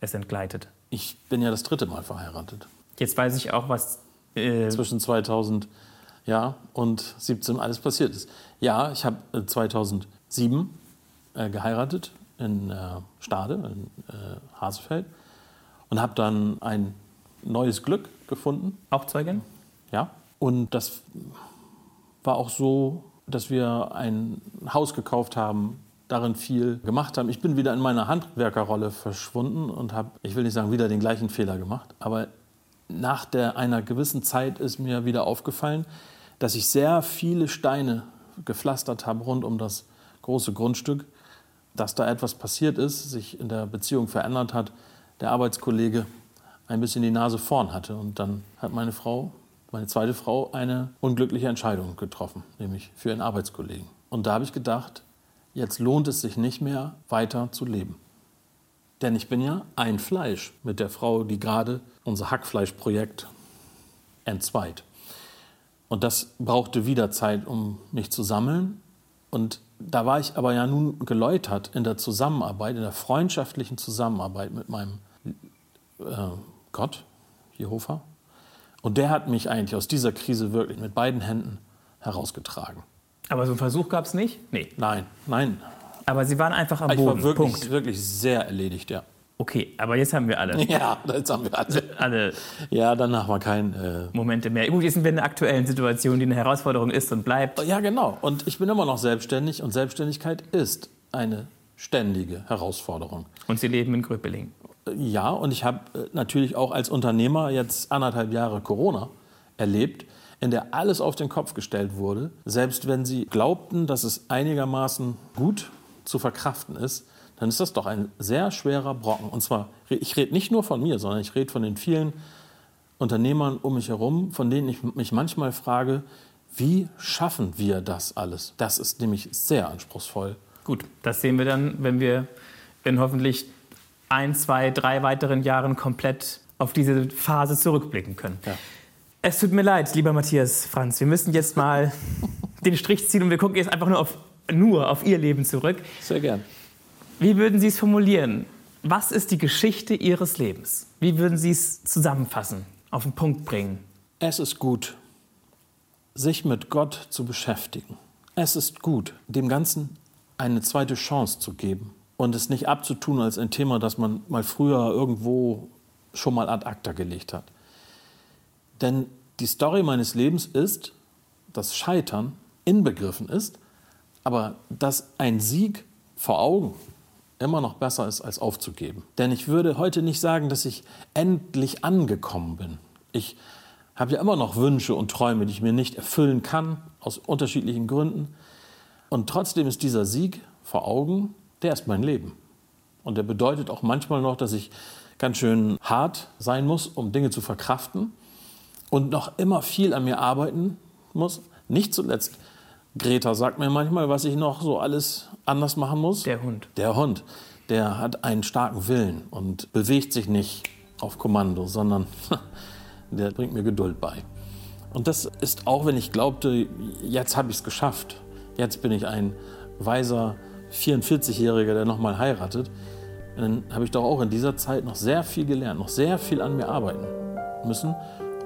Es entgleitet. Ich bin ja das dritte Mal verheiratet. Jetzt weiß ich auch, was. Äh, zwischen 2000 ja, und 17 alles passiert ist. Ja, ich habe äh, 2007 äh, geheiratet in äh, Stade, in äh, Hasefeld und habe dann ein neues Glück gefunden. auch Zeugin? Ja, und das war auch so, dass wir ein Haus gekauft haben, darin viel gemacht haben. Ich bin wieder in meiner Handwerkerrolle verschwunden und habe, ich will nicht sagen, wieder den gleichen Fehler gemacht, aber nach der, einer gewissen Zeit ist mir wieder aufgefallen, dass ich sehr viele Steine gepflastert habe rund um das große Grundstück, dass da etwas passiert ist, sich in der Beziehung verändert hat, der Arbeitskollege ein bisschen die Nase vorn hatte. Und dann hat meine Frau, meine zweite Frau, eine unglückliche Entscheidung getroffen, nämlich für ihren Arbeitskollegen. Und da habe ich gedacht, jetzt lohnt es sich nicht mehr weiter zu leben. Denn ich bin ja ein Fleisch mit der Frau, die gerade unser Hackfleischprojekt entzweit. Und das brauchte wieder Zeit, um mich zu sammeln. Und da war ich aber ja nun geläutert in der Zusammenarbeit, in der freundschaftlichen Zusammenarbeit mit meinem äh, Gott, Jehova. Und der hat mich eigentlich aus dieser Krise wirklich mit beiden Händen herausgetragen. Aber so einen Versuch gab es nicht? Nee. Nein, nein. Aber Sie waren einfach am Ich Boden. war wirklich, Punkt. wirklich sehr erledigt, ja. Okay, aber jetzt haben wir alle, Ja, jetzt haben wir alle. alle Ja, danach war kein. Äh, Momente mehr. Gut, jetzt sind wir in einer aktuellen Situation, die eine Herausforderung ist und bleibt. ja, genau. Und ich bin immer noch selbstständig und Selbstständigkeit ist eine ständige Herausforderung. Und Sie leben in Gröpeling. Ja, und ich habe äh, natürlich auch als Unternehmer jetzt anderthalb Jahre Corona erlebt, in der alles auf den Kopf gestellt wurde. Selbst wenn Sie glaubten, dass es einigermaßen gut zu verkraften ist, dann ist das doch ein sehr schwerer Brocken. Und zwar, ich rede nicht nur von mir, sondern ich rede von den vielen Unternehmern um mich herum, von denen ich mich manchmal frage, wie schaffen wir das alles? Das ist nämlich sehr anspruchsvoll. Gut, das sehen wir dann, wenn wir in hoffentlich ein, zwei, drei weiteren Jahren komplett auf diese Phase zurückblicken können. Ja. Es tut mir leid, lieber Matthias Franz. Wir müssen jetzt mal den Strich ziehen und wir gucken jetzt einfach nur auf, nur auf Ihr Leben zurück. Sehr gern. Wie würden Sie es formulieren? Was ist die Geschichte Ihres Lebens? Wie würden Sie es zusammenfassen, auf den Punkt bringen? Es ist gut, sich mit Gott zu beschäftigen. Es ist gut, dem Ganzen eine zweite Chance zu geben und es nicht abzutun als ein Thema, das man mal früher irgendwo schon mal ad acta gelegt hat. Denn die Story meines Lebens ist, dass Scheitern inbegriffen ist, Aber dass ein Sieg vor Augen immer noch besser ist, als aufzugeben. Denn ich würde heute nicht sagen, dass ich endlich angekommen bin. Ich habe ja immer noch Wünsche und Träume, die ich mir nicht erfüllen kann, aus unterschiedlichen Gründen. Und trotzdem ist dieser Sieg vor Augen, der ist mein Leben. Und der bedeutet auch manchmal noch, dass ich ganz schön hart sein muss, um Dinge zu verkraften und noch immer viel an mir arbeiten muss. Nicht zuletzt, Greta sagt mir manchmal, was ich noch so alles anders machen muss. Der Hund. Der Hund, der hat einen starken Willen und bewegt sich nicht auf Kommando, sondern der bringt mir Geduld bei. Und das ist auch, wenn ich glaubte, jetzt habe ich es geschafft. Jetzt bin ich ein weiser 44-Jähriger, der nochmal heiratet. Dann habe ich doch auch in dieser Zeit noch sehr viel gelernt, noch sehr viel an mir arbeiten müssen,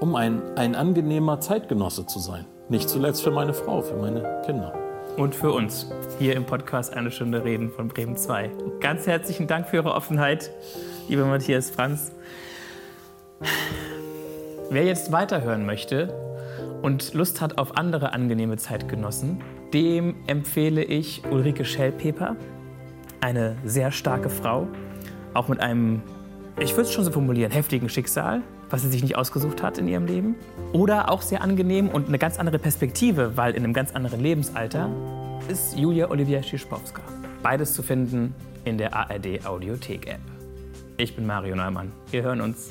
um ein, ein angenehmer Zeitgenosse zu sein. Nicht zuletzt für meine Frau, für meine Kinder. Und für uns hier im Podcast Eine Stunde Reden von Bremen 2. Ganz herzlichen Dank für Ihre Offenheit, lieber Matthias Franz. Wer jetzt weiterhören möchte und Lust hat auf andere angenehme Zeitgenossen, dem empfehle ich Ulrike Schellpeper, eine sehr starke Frau, auch mit einem, ich würde es schon so formulieren, heftigen Schicksal, was sie sich nicht ausgesucht hat in ihrem Leben. Oder auch sehr angenehm und eine ganz andere Perspektive, weil in einem ganz anderen Lebensalter ist Julia Olivia Schischpowska. Beides zu finden in der ARD Audiothek App. Ich bin Mario Neumann. Wir hören uns.